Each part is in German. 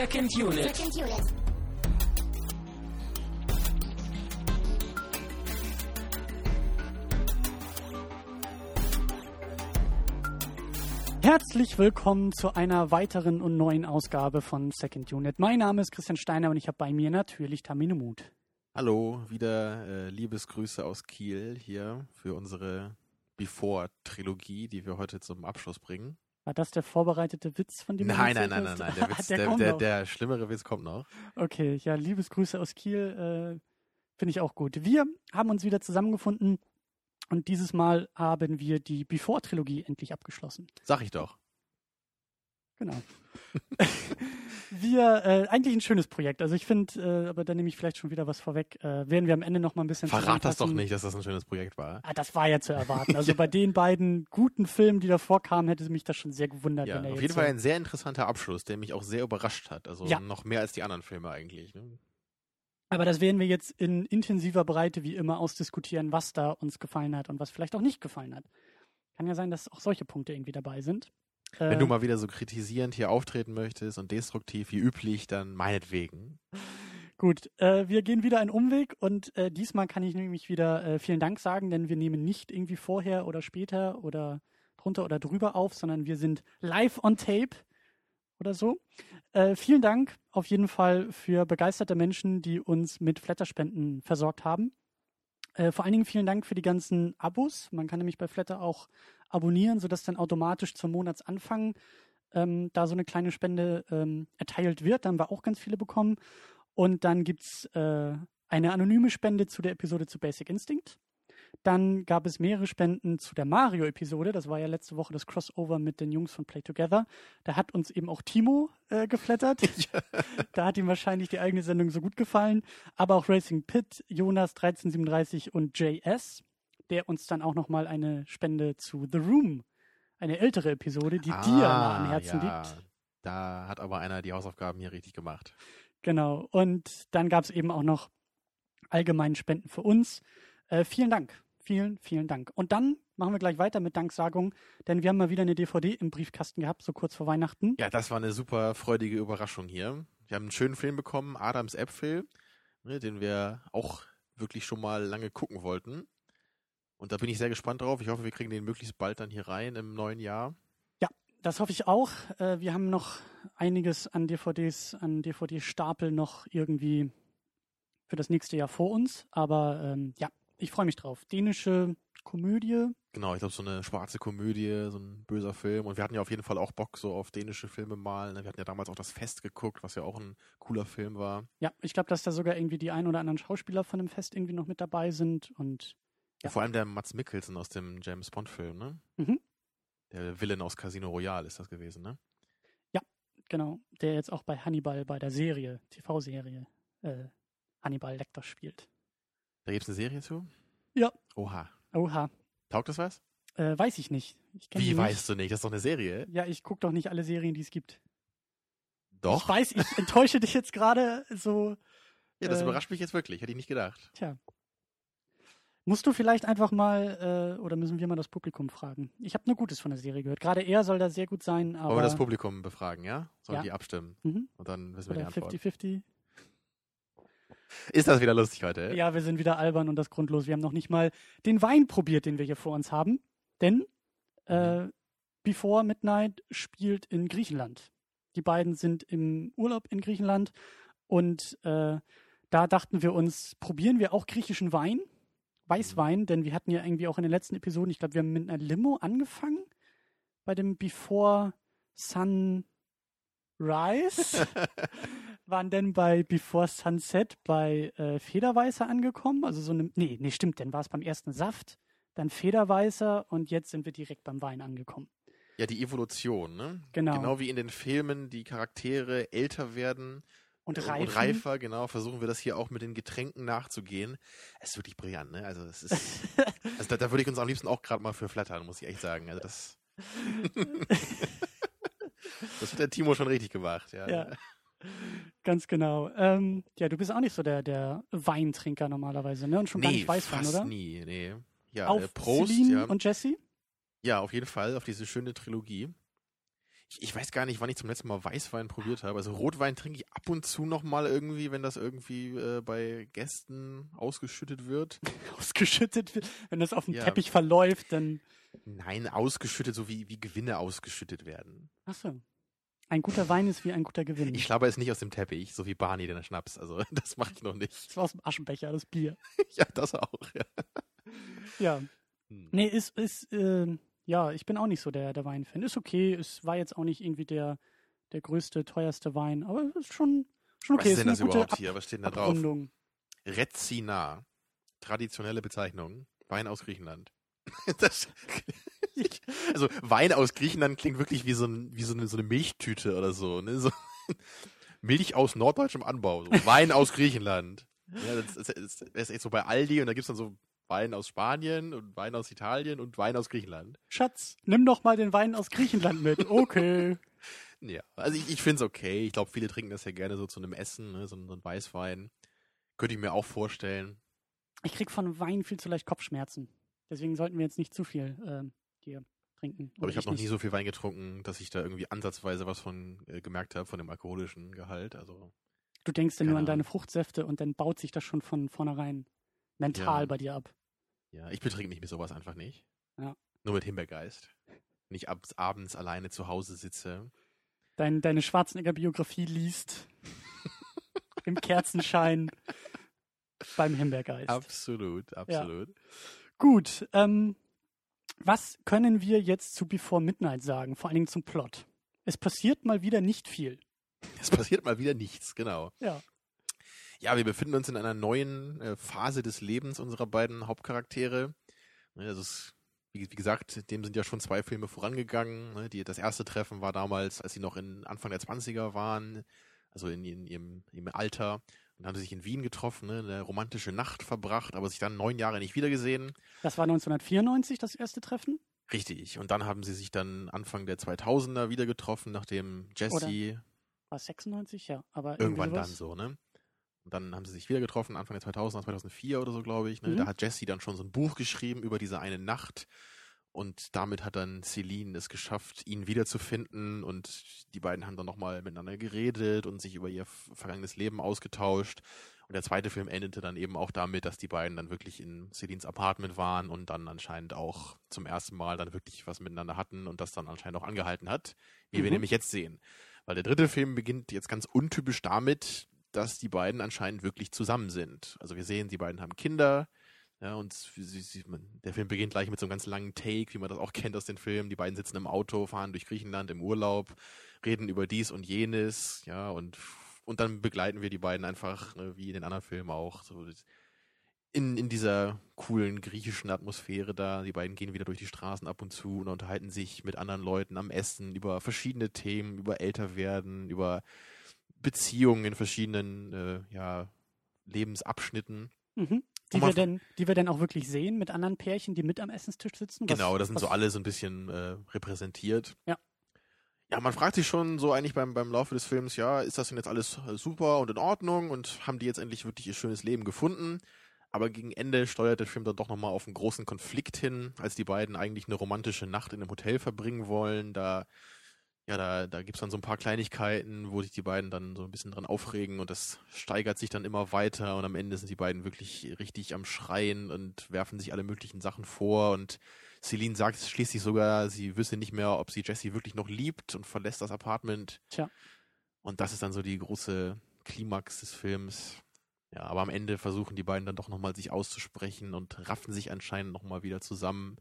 Second Unit. Second unit. Herzlich willkommen zu einer weiteren und neuen Ausgabe von Second Unit. Mein Name ist Christian Steiner und ich habe bei mir natürlich Tamine Mut. Hallo, wieder äh, Liebesgrüße aus Kiel hier für unsere Before-Trilogie, die wir heute zum Abschluss bringen. War das der vorbereitete Witz, von dem du Nein, nein, nein, nein, hast? nein, der, Witz, der, der, der, schlimmere Witz kommt noch. Okay, ja, Liebesgrüße aus Kiel äh, finde ich auch gut. Wir haben uns wieder zusammengefunden und dieses Mal haben wir die Before-Trilogie endlich abgeschlossen. Sag ich doch. Genau. wir, äh, eigentlich ein schönes Projekt. Also ich finde, äh, aber da nehme ich vielleicht schon wieder was vorweg, äh, werden wir am Ende noch mal ein bisschen Verrat das doch nicht, dass das ein schönes Projekt war. Ah, das war ja zu erwarten. Also bei den beiden guten Filmen, die davor kamen, hätte mich das schon sehr gewundert. Ja, auf jeden Fall ein sehr interessanter Abschluss, der mich auch sehr überrascht hat. Also Ja. noch mehr als die anderen Filme eigentlich. Ne? Aber das werden wir jetzt in intensiver Breite wie immer ausdiskutieren, was da uns gefallen hat und was vielleicht auch nicht gefallen hat. Kann ja sein, dass auch solche Punkte irgendwie dabei sind. Wenn Äh, du mal wieder so kritisierend hier auftreten möchtest und destruktiv wie üblich, dann meinetwegen. Gut, äh, wir gehen wieder einen Umweg und äh, diesmal kann ich nämlich wieder äh, vielen Dank sagen, denn wir nehmen nicht irgendwie vorher oder später oder drunter oder drüber auf, sondern wir sind live on tape oder so. Äh, vielen Dank auf jeden Fall für begeisterte Menschen, die uns mit Flatterspenden versorgt haben. Äh, vor allen Dingen vielen Dank für die ganzen Abos. Man kann nämlich bei Flatter auch abonnieren, sodass dann automatisch zum Monatsanfang ähm, da so eine kleine Spende ähm, erteilt wird. Da haben wir auch ganz viele bekommen. Und dann gibt's äh, eine anonyme Spende zu der Episode zu Basic Instinct. Dann gab es mehrere Spenden zu der Mario-Episode. Das war ja letzte Woche das Crossover mit den Jungs von Play Together. Da hat uns eben auch Timo äh, geflattert. da hat ihm wahrscheinlich die eigene Sendung so gut gefallen. Aber auch Racing Pit, Jonas 1337 und JS, der uns dann auch nochmal eine Spende zu The Room, eine ältere Episode, die dir nah am Herzen Ah, ja. liegt. Da hat aber einer die Hausaufgaben hier richtig gemacht. Genau. Und dann gab es eben auch noch allgemeine Spenden für uns. Äh, vielen Dank. Vielen, vielen Dank. Und dann machen wir gleich weiter mit Danksagung, denn wir haben mal wieder eine DVD im Briefkasten gehabt, so kurz vor Weihnachten. Ja, das war eine super freudige Überraschung hier. Wir haben einen schönen Film bekommen, Adams Äpfel, ne, den wir auch wirklich schon mal lange gucken wollten. Und da bin ich sehr gespannt drauf. Ich hoffe, wir kriegen den möglichst bald dann hier rein im neuen Jahr. Das hoffe ich auch. Äh, wir haben noch einiges an DVDs, an DVD-Stapel noch irgendwie für das nächste Jahr vor uns. Aber ähm, ja, ich freue mich drauf. Dänische Komödie. Genau, ich glaube, so eine schwarze Komödie, so ein böser Film. Und wir hatten ja auf jeden Fall auch Bock so auf dänische Filme mal. ne? Wir hatten ja damals auch das Fest geguckt, was ja auch ein cooler Film war. Ja, ich glaube, dass da sogar irgendwie die ein oder anderen Schauspieler von dem Fest irgendwie noch mit dabei sind. Und Ja. Vor allem der Mats Mikkelsen aus dem James Bond-Film, ne? Mhm. Der Villain aus Casino Royale ist das gewesen, ne? genau, der jetzt auch bei Hannibal bei der Serie, TV-Serie, äh, Hannibal Lecter spielt. Da gibt's eine Serie zu? Ja. Oha. Oha, Taugt das was? äh, weiß ich nicht. Ich Wie nicht. weißt du nicht? Das ist doch eine Serie. Ja, ich gucke doch nicht alle Serien, die es gibt. Doch. Ich weiß, ich enttäusche dich jetzt gerade so. ja, das äh, überrascht mich jetzt wirklich. Hätte ich nicht gedacht. Tja. Musst du vielleicht einfach mal, äh, oder müssen wir mal das Publikum fragen? Ich habe nur Gutes von der Serie gehört. Gerade er soll da sehr gut sein, aber. Wollen wir das Publikum befragen, ja? Sollen Ja. die abstimmen? Mhm. Und dann wissen wir die Oder Antwort. 50-50. Ist das wieder lustig heute? Ja, wir sind wieder albern und das grundlos. Wir haben noch nicht mal den Wein probiert, den wir hier vor uns haben. Denn äh, Before Midnight spielt in Griechenland. Die beiden sind im Urlaub in Griechenland und äh, da dachten wir uns, probieren wir auch griechischen Wein, Weißwein, denn wir hatten ja irgendwie auch in den letzten Episoden, ich glaube, wir haben mit einer Limo angefangen bei dem Before Sunrise. waren denn bei Before Sunset bei äh, Federweißer angekommen. Also so eine. Nee, nee, stimmt, dann war es beim ersten Saft, dann Federweißer und jetzt sind wir direkt beim Wein angekommen. Ja, die Evolution, ne? Genau. Genau wie in den Filmen die Charaktere älter werden Und äh, reifen. und reifer, genau, versuchen wir das hier auch mit den Getränken nachzugehen. Es ist wirklich brillant, ne? Also es ist, also da, da würde ich uns am liebsten auch gerade mal für flattern, muss ich echt sagen. Also das, das hat der Timo schon richtig gemacht, ja. Ja. Ganz genau. Ähm, ja, du bist auch nicht so der, der Weintrinker normalerweise, ne? Und schon gar nee, nicht Weißwein, fast oder? nie, nee. Ja, Auf äh, Prost, Celine ja. und Jesse? Ja, auf jeden Fall, auf diese schöne Trilogie. Ich, weiß gar nicht, wann ich zum letzten Mal Weißwein probiert habe. Also Rotwein trinke ich ab und zu noch mal irgendwie, wenn das irgendwie äh, bei Gästen ausgeschüttet wird. Ausgeschüttet wird. Wenn das auf dem Ja. Teppich verläuft, dann. Nein, ausgeschüttet, so wie, wie Gewinne ausgeschüttet werden. Achso. Ein guter Wein ist wie ein guter Gewinn. Ich schlabber es nicht aus dem Teppich, so wie Barney den Schnaps. Also das mache ich noch nicht. das war aus dem Aschenbecher, das Bier. ja, das auch. Ja. Ja. Hm. Nee, ist, ist, äh, ja, ich bin auch nicht so der, der Weinfan. Ist okay, es war jetzt auch nicht irgendwie der, der größte, teuerste Wein, aber es ist schon, schon okay. Was ist denn das überhaupt Ab hier? Was steht denn da drauf? Abrundung. Rezina. Traditionelle Bezeichnung. Wein aus Griechenland. Das, also Wein aus Griechenland klingt wirklich wie so, ein, wie so, eine, so eine Milchtüte oder so. Ne? so Milch aus norddeutschem Anbau. So. Wein aus Griechenland. Ja, das, das, das, ist echt so bei Aldi und da gibt's dann so Wein aus Spanien und Wein aus Italien und Wein aus Griechenland. Schatz, nimm doch mal den Wein aus Griechenland mit. Okay. Ja, also ich, ich finde es okay. Ich glaube, viele trinken das ja gerne so zu einem Essen, ne? so, ein- so ein Weißwein. Könnte ich mir auch vorstellen. Ich krieg von Wein viel zu leicht Kopfschmerzen. Deswegen sollten wir jetzt nicht zu viel ähm, hier trinken. Aber ich habe noch nicht. nie so viel Wein getrunken, dass ich da irgendwie ansatzweise was von äh, gemerkt habe, von dem alkoholischen Gehalt. Also Du denkst ja nur an deine. Fruchtsäfte und dann baut sich das schon von vornherein mental Ja. bei dir ab. Ja, ich betrinke mich mit sowas einfach nicht. Ja. Nur mit Himbeergeist. Wenn ich abends, abends alleine zu Hause sitze. Dein, deine Schwarzenegger-Biografie liest. Im Kerzenschein. beim Himbeergeist. Absolut, absolut. Gut, ähm, was können wir jetzt zu Before Midnight sagen? Vor allen Dingen zum Plot. Es passiert mal wieder nicht viel. Es passiert mal wieder nichts, genau. Ja. Ja, wir befinden uns in einer neuen äh, Phase des Lebens unserer beiden Hauptcharaktere. Ne, Das ist, wie, wie gesagt, dem sind ja schon zwei Filme vorangegangen. Ne, Die, das erste Treffen war damals, als sie noch in Anfang der 20er waren, also in, in ihrem, ihrem Alter. Und haben sie sich in Wien getroffen, ne, eine romantische Nacht verbracht, aber sich dann neun Jahre nicht wiedergesehen. Das war 1994 das erste Treffen. Richtig. Und dann haben sie sich dann Anfang der 2000er wieder getroffen, nachdem Jesse War es 96? Ja, aber Irgendwann dann sowas. so, ne? Und dann haben sie sich wieder getroffen, Anfang der 2000er, 2004 oder so, glaube ich. Ne? Mhm. Da hat Jesse dann schon so ein Buch geschrieben über diese eine Nacht. Und damit hat dann Celine es geschafft, ihn wiederzufinden. Und die beiden haben dann nochmal miteinander geredet und sich über ihr vergangenes Leben ausgetauscht. Und der zweite Film endete dann eben auch damit, dass die beiden dann wirklich in Celines Apartment waren und dann anscheinend auch zum ersten Mal dann wirklich was miteinander hatten und das dann anscheinend auch angehalten hat, wie wir Mhm. nämlich jetzt sehen. Weil der dritte Film beginnt jetzt ganz untypisch damit, dass die beiden anscheinend wirklich zusammen sind. Also wir sehen, die beiden haben Kinder, ja, und sie, sie, der Film beginnt gleich mit so einem ganz langen Take, wie man das auch kennt aus den Filmen. Die beiden sitzen im Auto, fahren durch Griechenland im Urlaub, reden über dies und jenes, ja, und, und dann begleiten wir die beiden einfach, ne, wie in den anderen Filmen auch, so in, in dieser coolen griechischen Atmosphäre da. Die beiden gehen wieder durch die Straßen ab und zu und unterhalten sich mit anderen Leuten am Essen über verschiedene Themen, über Älterwerden, über Beziehungen in verschiedenen äh, ja, Lebensabschnitten. Mhm. Die, wir denn, die wir denn auch wirklich sehen mit anderen Pärchen, die mit am Essenstisch sitzen. Was- Genau, das sind so alle so ein bisschen äh, repräsentiert. Ja. Ja, man fragt sich schon so eigentlich beim, beim Laufe des Films, ja, ist das denn jetzt alles äh, super und in Ordnung und haben die jetzt endlich wirklich ihr schönes Leben gefunden? Aber gegen Ende steuert der Film dann doch nochmal auf einen großen Konflikt hin, als die beiden eigentlich eine romantische Nacht in einem Hotel verbringen wollen. Da, ja, da, da gibt's dann so ein paar Kleinigkeiten, wo sich die beiden dann so ein bisschen dran aufregen und das steigert sich dann immer weiter und am Ende sind die beiden wirklich richtig am Schreien und werfen sich alle möglichen Sachen vor und Celine sagt schließlich sogar, sie wüsste nicht mehr, ob sie Jesse wirklich noch liebt und verlässt das Apartment. Tja. Und das ist dann so die große Klimax des Films. Ja, aber am Ende versuchen die beiden dann doch nochmal sich auszusprechen und raffen sich anscheinend nochmal wieder zusammen.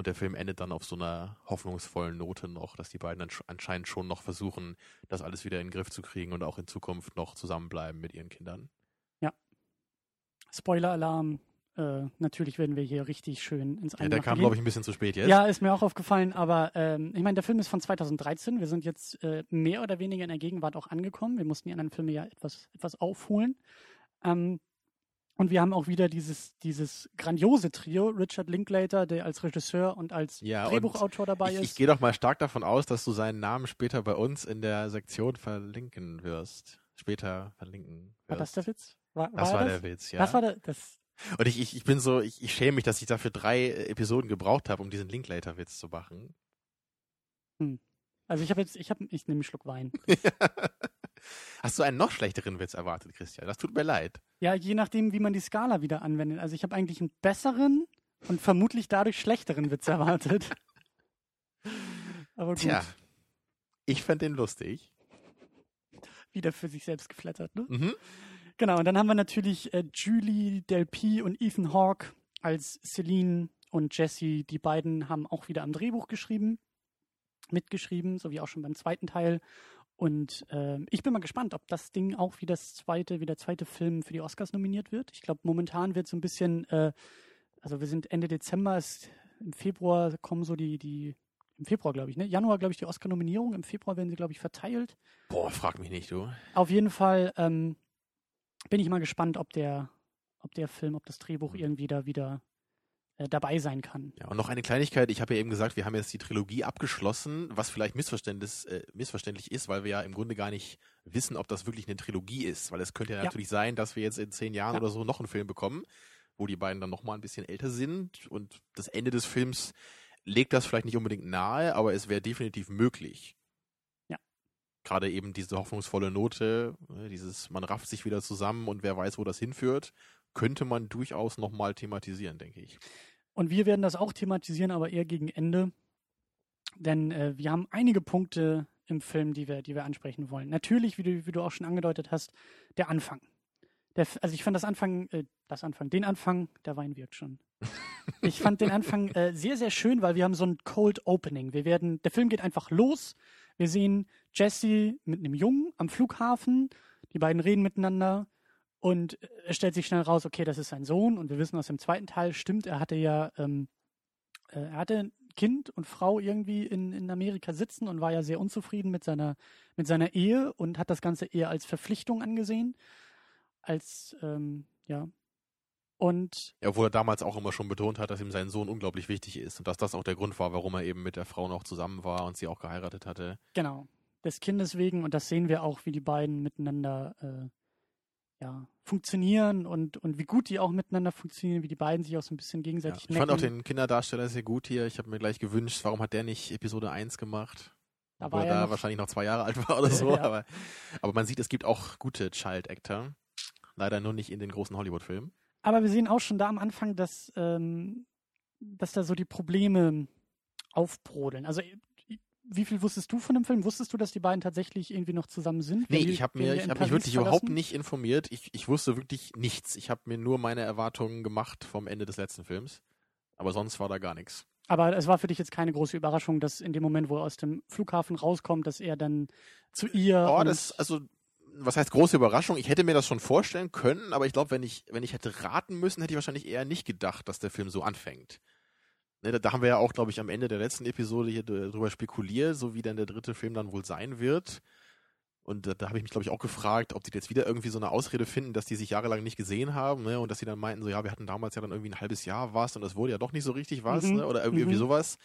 Und der Film endet dann auf so einer hoffnungsvollen Note noch, dass die beiden anscheinend schon noch versuchen, das alles wieder in den Griff zu kriegen und auch in Zukunft noch zusammenbleiben mit ihren Kindern. Spoiler-Alarm. Äh, natürlich werden wir hier richtig schön ins Ja, der Eingemachte kam, glaube ich, ein bisschen zu spät jetzt. Ja, ist mir auch aufgefallen, aber ähm, ich meine, der Film ist von 2013. Wir sind jetzt äh, mehr oder weniger in der Gegenwart auch angekommen. Wir mussten die anderen Filme ja etwas, etwas aufholen. Ähm, und wir haben auch wieder dieses, dieses grandiose Trio, Richard Linklater, der als Regisseur und als Ja, und Drehbuchautor dabei Ich, ich ist. gehe doch mal stark davon aus, dass du seinen Namen später bei uns in der Sektion verlinken wirst. Später verlinken wirst. war das der Witz? War, Das er war das? der Witz, ja. Das war der, das, Und ich, ich, ich bin so, ich, ich schäme mich, dass ich dafür drei äh, Episoden gebraucht habe, um diesen Linklater-Witz zu machen. Also ich habe jetzt, ich habe, ich nehme einen Schluck Wein. Hast du einen noch schlechteren Witz erwartet, Christian? Das tut mir leid. Ja, je nachdem, wie man die Skala wieder anwendet. Also ich habe eigentlich einen besseren und vermutlich dadurch schlechteren Witz erwartet. Aber gut, Tja, ich fand den lustig. wieder für sich selbst geflattert, ne? Mhm. Genau, und dann haben wir natürlich äh, Julie Delpy und Ethan Hawke als Celine und Jesse. Die beiden haben auch wieder am Drehbuch geschrieben, mitgeschrieben, so wie auch schon beim zweiten Teil. Und ähm, ich bin mal gespannt, ob das Ding auch wie das zweite, wie der zweite Film für die Oscars nominiert wird. Ich glaube, momentan wird so ein bisschen, äh, also wir sind Ende Dezember, ist, im Februar kommen so die, die, im Februar glaube ich, ne? Januar glaube ich die Oscar-Nominierung, im Februar werden sie glaube ich verteilt. Boah, frag mich nicht, du. Auf jeden Fall ähm, bin ich mal gespannt, ob der, ob der Film, ob das Drehbuch irgendwie da wieder äh, dabei sein kann. Ja, und noch eine Kleinigkeit. Ich habe ja eben gesagt, wir haben jetzt die Trilogie abgeschlossen, was vielleicht missverständlich, äh, missverständlich ist, weil wir ja im Grunde gar nicht wissen, ob das wirklich eine Trilogie ist. Weil es könnte ja, Ja. natürlich sein, dass wir jetzt in zehn Jahren Ja. oder so noch einen Film bekommen, wo die beiden dann noch mal ein bisschen älter sind. Und das Ende des Films legt das vielleicht nicht unbedingt nahe, aber es wäre definitiv möglich. Ja. Gerade eben diese hoffnungsvolle Note, ne, dieses, man rafft sich wieder zusammen und wer weiß, wo das hinführt, könnte man durchaus noch mal thematisieren, denke ich. Und wir werden das auch thematisieren, aber eher gegen Ende. Denn äh, wir haben einige Punkte im Film, die wir, die wir ansprechen wollen. Natürlich, wie du, wie du auch schon angedeutet hast, der Anfang. Der, also ich fand das Anfang, äh, das Anfang, den Anfang, der Wein wirkt schon. Ich fand den Anfang äh, sehr, sehr schön, weil wir haben so ein Cold Opening. Wir werden, der Film geht einfach los. Wir sehen Jesse mit einem Jungen am Flughafen. Die beiden reden miteinander. Und es stellt sich schnell raus, okay, das ist sein Sohn. Und wir wissen aus dem zweiten Teil, stimmt, er hatte ja, ähm, äh, er hatte Kind und Frau irgendwie in, in Amerika sitzen und war ja sehr unzufrieden mit seiner, mit seiner Ehe und hat das Ganze eher als Verpflichtung angesehen. Als, ähm, ja. Und Ja, obwohl er damals auch immer schon betont hat, dass ihm sein Sohn unglaublich wichtig ist und dass das auch der Grund war, warum er eben mit der Frau noch zusammen war und sie auch geheiratet hatte. Genau. Des Kindes wegen, und das sehen wir auch, wie die beiden miteinander äh, ja, funktionieren und, und wie gut die auch miteinander funktionieren, wie die beiden sich auch so ein bisschen Ja. gegenseitig Ich fand auch necken. den Kinderdarsteller sehr gut hier. Ich habe mir gleich gewünscht, warum hat der nicht Episode 1 gemacht? Da Obwohl war er er da noch- wahrscheinlich noch zwei Jahre alt war oder so. Ja. Aber, aber man sieht, es gibt auch gute Child Actor. Leider nur nicht in den großen Hollywood-Filmen. Aber wir sehen auch schon da am Anfang, dass, ähm, dass da so die Probleme aufbrodeln. Also wie viel wusstest du von dem Film? Wusstest du, dass die beiden tatsächlich irgendwie noch zusammen sind? Nee, ich habe mir, ich habe mich wirklich verlassen? überhaupt nicht informiert. Ich, ich wusste wirklich nichts. Ich habe mir nur meine Erwartungen gemacht vom Ende des letzten Films. Aber sonst war da gar nichts. Aber es war für dich jetzt keine große Überraschung, dass in dem Moment, wo er aus dem Flughafen rauskommt, dass er dann zu ihr. Oh, das, also, was heißt große Überraschung? Ich hätte mir das schon vorstellen können, aber ich glaube, wenn ich, wenn ich hätte raten müssen, hätte ich wahrscheinlich eher nicht gedacht, dass der Film so anfängt. Ne, da, da haben wir ja auch, glaube ich, am Ende der letzten Episode hier drüber spekuliert, so wie dann der dritte Film dann wohl sein wird. Und da, da habe ich mich, glaube ich, auch gefragt, ob die jetzt wieder irgendwie so eine Ausrede finden, dass die sich jahrelang nicht gesehen haben, ne? Und dass sie dann meinten, so ja, wir hatten damals ja dann irgendwie ein halbes Jahr was und das wurde ja doch nicht so richtig was, Mhm, ne? Oder irgendwie, irgendwie mhm. sowas.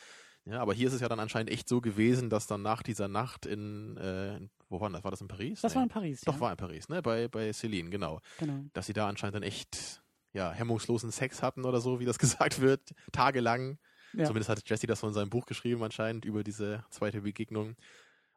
Ja, aber hier ist es ja dann anscheinend echt so gewesen, dass dann nach dieser Nacht in, äh, wo war das? War das in Paris? das Nee. war in Paris. Doch, ja. war in Paris, ne? Bei, bei Celine, genau. Genau. Dass sie da anscheinend dann echt, ja, hemmungslosen Sex hatten oder so, wie das gesagt wird, tagelang. Ja. Zumindest hat Jesse das so in seinem Buch geschrieben anscheinend über diese zweite Begegnung.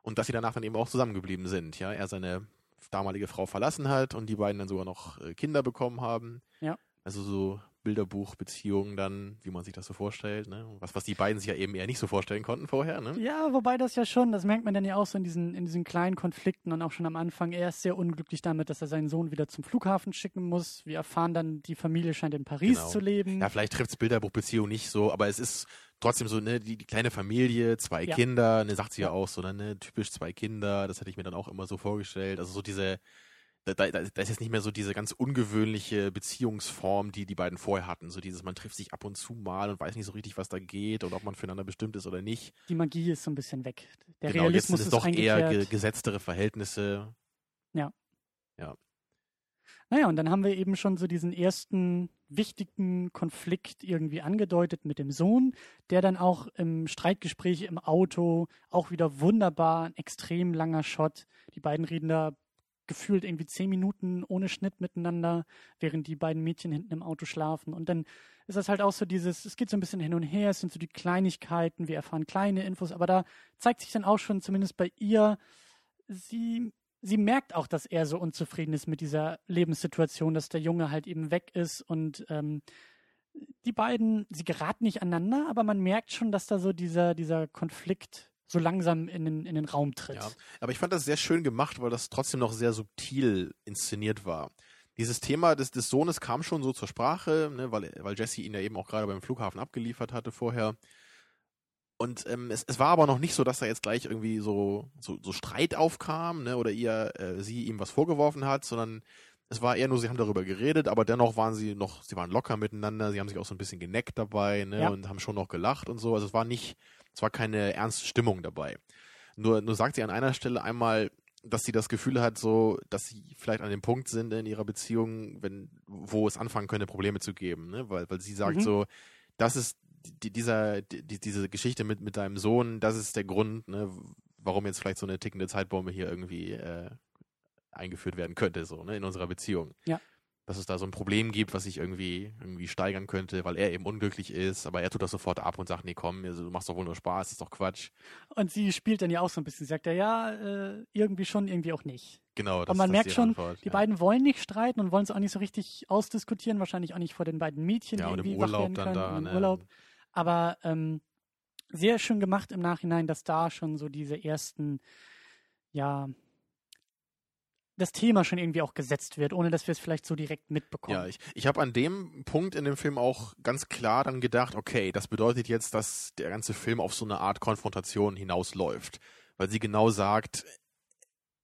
Und dass sie danach dann eben auch zusammengeblieben sind, ja. Er seine damalige Frau verlassen hat und die beiden dann sogar noch äh, Kinder bekommen haben. Ja. Also so Bilderbuchbeziehungen dann, wie man sich das so vorstellt, ne? Was, was die beiden sich ja eben eher nicht so vorstellen konnten vorher, ne? Ja, wobei das ja schon, das merkt man dann ja auch so in diesen, in diesen kleinen Konflikten und auch schon am Anfang. Er ist sehr unglücklich damit, dass er seinen Sohn wieder zum Flughafen schicken muss. Wir erfahren dann, die Familie scheint in Paris Genau. zu leben. Ja, vielleicht trifft's Bilderbuchbeziehung nicht so, aber es ist trotzdem so, ne, die, die kleine Familie, zwei Ja. Kinder, ne, sagt sie ja, Ja. auch so, ne, typisch zwei Kinder, das hätte ich mir dann auch immer so vorgestellt. Also so diese, da, da, da ist jetzt nicht mehr so diese ganz ungewöhnliche Beziehungsform, die die beiden vorher hatten. So dieses, man trifft sich ab und zu mal und weiß nicht so richtig, was da geht und ob man füreinander bestimmt ist oder nicht. Die Magie ist so ein bisschen weg. Der genau, jetzt Realismus sind es ist doch eher ge gesetztere Verhältnisse. Naja, und dann haben wir eben schon so diesen ersten wichtigen Konflikt irgendwie angedeutet mit dem Sohn, der dann auch im Streitgespräch im Auto auch wieder wunderbar, ein extrem langer Shot. Die beiden reden da gefühlt irgendwie zehn Minuten ohne Schnitt miteinander, während die beiden Mädchen hinten im Auto schlafen. Und dann ist das halt auch so dieses, es geht so ein bisschen hin und her, es sind so die Kleinigkeiten, wir erfahren kleine Infos, aber da zeigt sich dann auch schon, zumindest bei ihr, sie, sie merkt auch, dass er so unzufrieden ist mit dieser Lebenssituation, dass der Junge halt eben weg ist und ähm, die beiden, sie geraten nicht aneinander, aber man merkt schon, dass da so dieser, dieser Konflikt so langsam in den, in den Raum tritt. Ja, aber ich fand das sehr schön gemacht, weil das trotzdem noch sehr subtil inszeniert war. Dieses Thema des, des Sohnes kam schon so zur Sprache, ne, weil, weil Jesse ihn ja eben auch gerade beim Flughafen abgeliefert hatte vorher. Und ähm, es, es war aber noch nicht so, dass da jetzt gleich irgendwie so, so, so Streit aufkam, ne, oder ihr, äh, sie ihm was vorgeworfen hat, sondern es war eher nur, sie haben darüber geredet, aber dennoch waren sie noch, sie waren locker miteinander, sie haben sich auch so ein bisschen geneckt dabei, ne, Ja. und haben schon noch gelacht und so. Also es war nicht, es war keine ernste Stimmung dabei. Nur, nur sagt sie an einer Stelle einmal, dass sie das Gefühl hat, so, dass sie vielleicht an dem Punkt sind in ihrer Beziehung, wenn, wo es anfangen könnte, Probleme zu geben, ne? Weil, weil sie sagt Mhm. so, das ist die, dieser, die, diese Geschichte mit, mit deinem Sohn, das ist der Grund, ne, warum jetzt vielleicht so eine tickende Zeitbombe hier irgendwie äh, eingeführt werden könnte, so, ne, in unserer Beziehung. Ja. Dass es da so ein Problem gibt, was sich irgendwie, irgendwie steigern könnte, weil er eben unglücklich ist, aber er tut das sofort ab und sagt, nee, komm, also, du machst doch wohl nur Spaß, ist doch Quatsch. Und sie spielt dann ja auch so ein bisschen, sagt er, ja, äh, irgendwie schon, irgendwie auch nicht. Genau, das Aber man das merkt schon, Antwort, Die ja. beiden wollen nicht streiten und wollen es auch nicht so richtig ausdiskutieren, wahrscheinlich auch nicht vor den beiden Mädchen, Ja, die und im irgendwie wach Urlaub dann können, da, und im ne? Urlaub. Aber ähm, sehr schön gemacht im Nachhinein, dass da schon so diese ersten, ja, das Thema schon irgendwie auch gesetzt wird, ohne dass wir es vielleicht so direkt mitbekommen. Ja, ich, ich habe an dem Punkt in dem Film auch ganz klar dann gedacht, okay, das bedeutet jetzt, dass der ganze Film auf so eine Art Konfrontation hinausläuft. Weil sie genau sagt,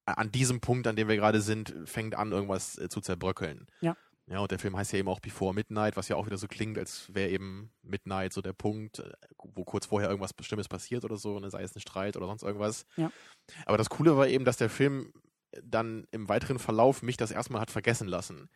an diesem Punkt, an dem wir gerade sind, fängt an, irgendwas äh, zu zerbröckeln. Ja. Ja, und der Film heißt ja eben auch Before Midnight, was ja auch wieder so klingt, als wäre eben Midnight so der Punkt, äh, wo kurz vorher irgendwas Bestimmtes passiert oder so, ne, sei es ein Streit oder sonst irgendwas. Ja. Aber das Coole war eben, dass der Film dann im weiteren Verlauf mich das erstmal hat vergessen lassen,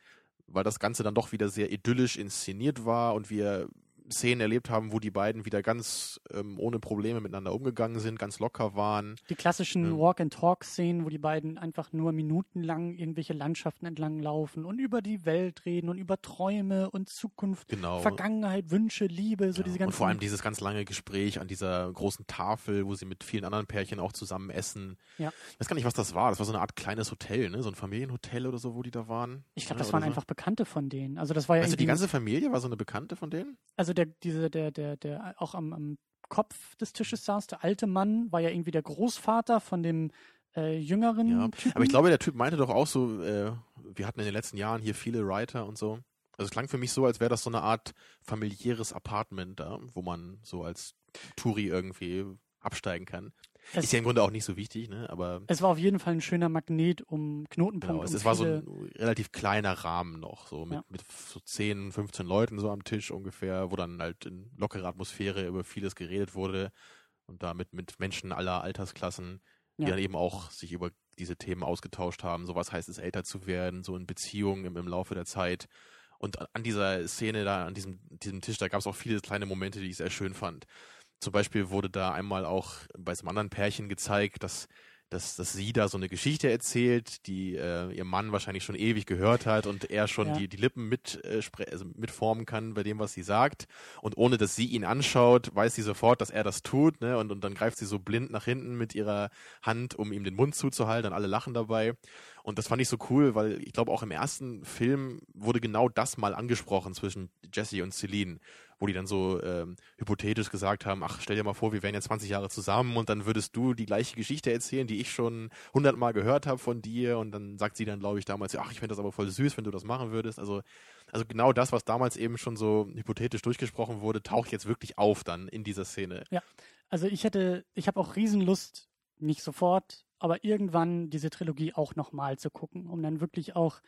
weil das Ganze dann doch wieder sehr idyllisch inszeniert war und wir Szenen erlebt haben, wo die beiden wieder ganz ähm, ohne Probleme miteinander umgegangen sind, ganz locker waren. Die klassischen Ja. Walk-and-Talk-Szenen, wo die beiden einfach nur minutenlang irgendwelche Landschaften entlang laufen und über die Welt reden und über Träume und Zukunft, Genau. Vergangenheit, Wünsche, Liebe, so Ja, diese ganzen. und vor allem dieses ganz lange Gespräch an dieser großen Tafel, wo sie mit vielen anderen Pärchen auch zusammen essen. Ja. Ich weiß gar nicht, was das war. Das war so eine Art kleines Hotel, ne? So ein Familienhotel oder so, wo die da waren. ich glaube, das waren so. einfach Bekannte von denen. Also das war ja du, die ganze Familie war so eine Bekannte von denen? also der, diese, der, der, der auch am, am Kopf des Tisches saß, der alte Mann, war ja irgendwie der Großvater von dem äh, jüngeren Ja. Typen. Aber ich glaube, der Typ meinte doch auch so, äh, wir hatten in den letzten Jahren hier viele Writer und so. Also es klang für mich so, als wäre das so eine Art familiäres Apartment da, wo man so als Touri irgendwie absteigen kann. Es, Ist ja im Grunde auch nicht so wichtig, ne? Aber es war auf jeden Fall ein schöner Magnet um Knotenpunkt. Genau, es, es war so ein relativ kleiner Rahmen noch, so mit, Ja. mit so 10, 15 Leuten so am Tisch ungefähr, wo dann halt in lockerer Atmosphäre über vieles geredet wurde und damit mit Menschen aller Altersklassen, die Ja. dann eben auch sich über diese Themen ausgetauscht haben. So was heißt es, älter zu werden, so in Beziehungen im, im Laufe der Zeit. Und an dieser Szene da, an diesem, diesem Tisch, da gab es auch viele kleine Momente, die ich sehr schön fand. Zum Beispiel wurde da einmal auch bei so einem anderen Pärchen gezeigt, dass, dass, dass sie da so eine Geschichte erzählt, die äh, ihr Mann wahrscheinlich schon ewig gehört hat und er schon Ja. die, die Lippen mit, äh, also mitformen kann bei dem, was sie sagt. Und ohne dass sie ihn anschaut, weiß sie sofort, dass er das tut. Ne? Und, und dann greift sie so blind nach hinten mit ihrer Hand, um ihm den Mund zuzuhalten. Und alle lachen dabei. Und das fand ich so cool, weil ich glaube, auch im ersten Film wurde genau das mal angesprochen zwischen Jesse und Celine, wo die dann so ähm, hypothetisch gesagt haben, ach, stell dir mal vor, wir wären jetzt 20 Jahre zusammen und dann würdest du die gleiche Geschichte erzählen, die ich schon hundertmal gehört habe von dir und dann sagt sie dann, glaube ich, damals, ach, ich fände das aber voll süß, wenn du das machen würdest. Also, also genau das, was damals eben schon so hypothetisch durchgesprochen wurde, taucht jetzt wirklich auf dann in dieser Szene. Also ich hätte, ich habe auch Riesenlust, nicht sofort, aber irgendwann diese Trilogie auch nochmal zu gucken, um dann wirklich auch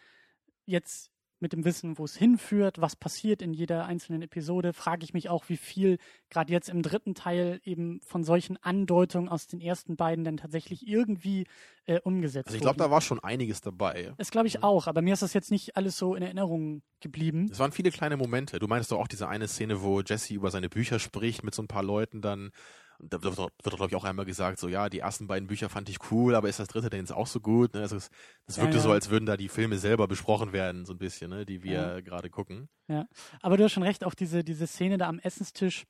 jetzt mit dem Wissen, wo es hinführt, was passiert in jeder einzelnen Episode, frage ich mich auch, wie viel gerade jetzt im dritten Teil eben von solchen Andeutungen aus den ersten beiden dann tatsächlich irgendwie äh, umgesetzt Also ich glaube, da war schon einiges dabei. Das glaube ich auch, aber mir ist das jetzt nicht alles so in Erinnerung geblieben. Es waren viele kleine Momente. Du meinst doch auch diese eine Szene, wo Jesse über seine Bücher spricht mit so ein paar Leuten dann da wird, wird glaube ich, auch einmal gesagt, so ja, die ersten beiden Bücher fand ich cool, aber ist das dritte denn jetzt auch so gut? Ne? Also es, das wirkte ja, ja. so, als würden da die Filme selber besprochen werden, so ein bisschen, ne? die wir ja. gerade gucken. Ja, aber du hast schon recht, auch diese, diese Szene da am Essenstisch,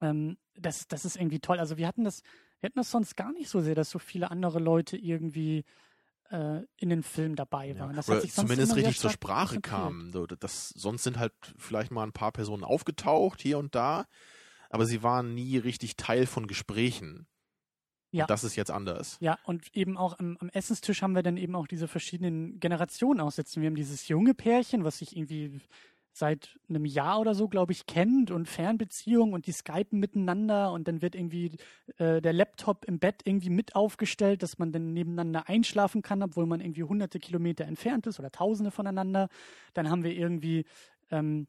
ähm, das, das ist irgendwie toll. Also wir hatten das, wir hatten das sonst gar nicht so sehr, dass so viele andere Leute irgendwie äh, in den Film dabei waren. Das Oder zumindest richtig zur Sprache kam. So, das, sonst sind halt vielleicht mal ein paar Personen aufgetaucht, hier und da aber sie waren nie richtig Teil von Gesprächen. Ja. Und das ist jetzt anders. Ja, und eben auch am, am, Essenstisch haben wir dann eben auch diese verschiedenen Generationen aussitzen. Wir haben dieses junge Pärchen, was sich irgendwie seit einem Jahr oder so, glaube ich, kennt und Fernbeziehungen und die skypen miteinander und dann wird irgendwie äh, der Laptop im Bett irgendwie mit aufgestellt, dass man dann nebeneinander einschlafen kann, obwohl man irgendwie hunderte Kilometer entfernt ist oder tausende voneinander. Dann haben wir irgendwie ähm,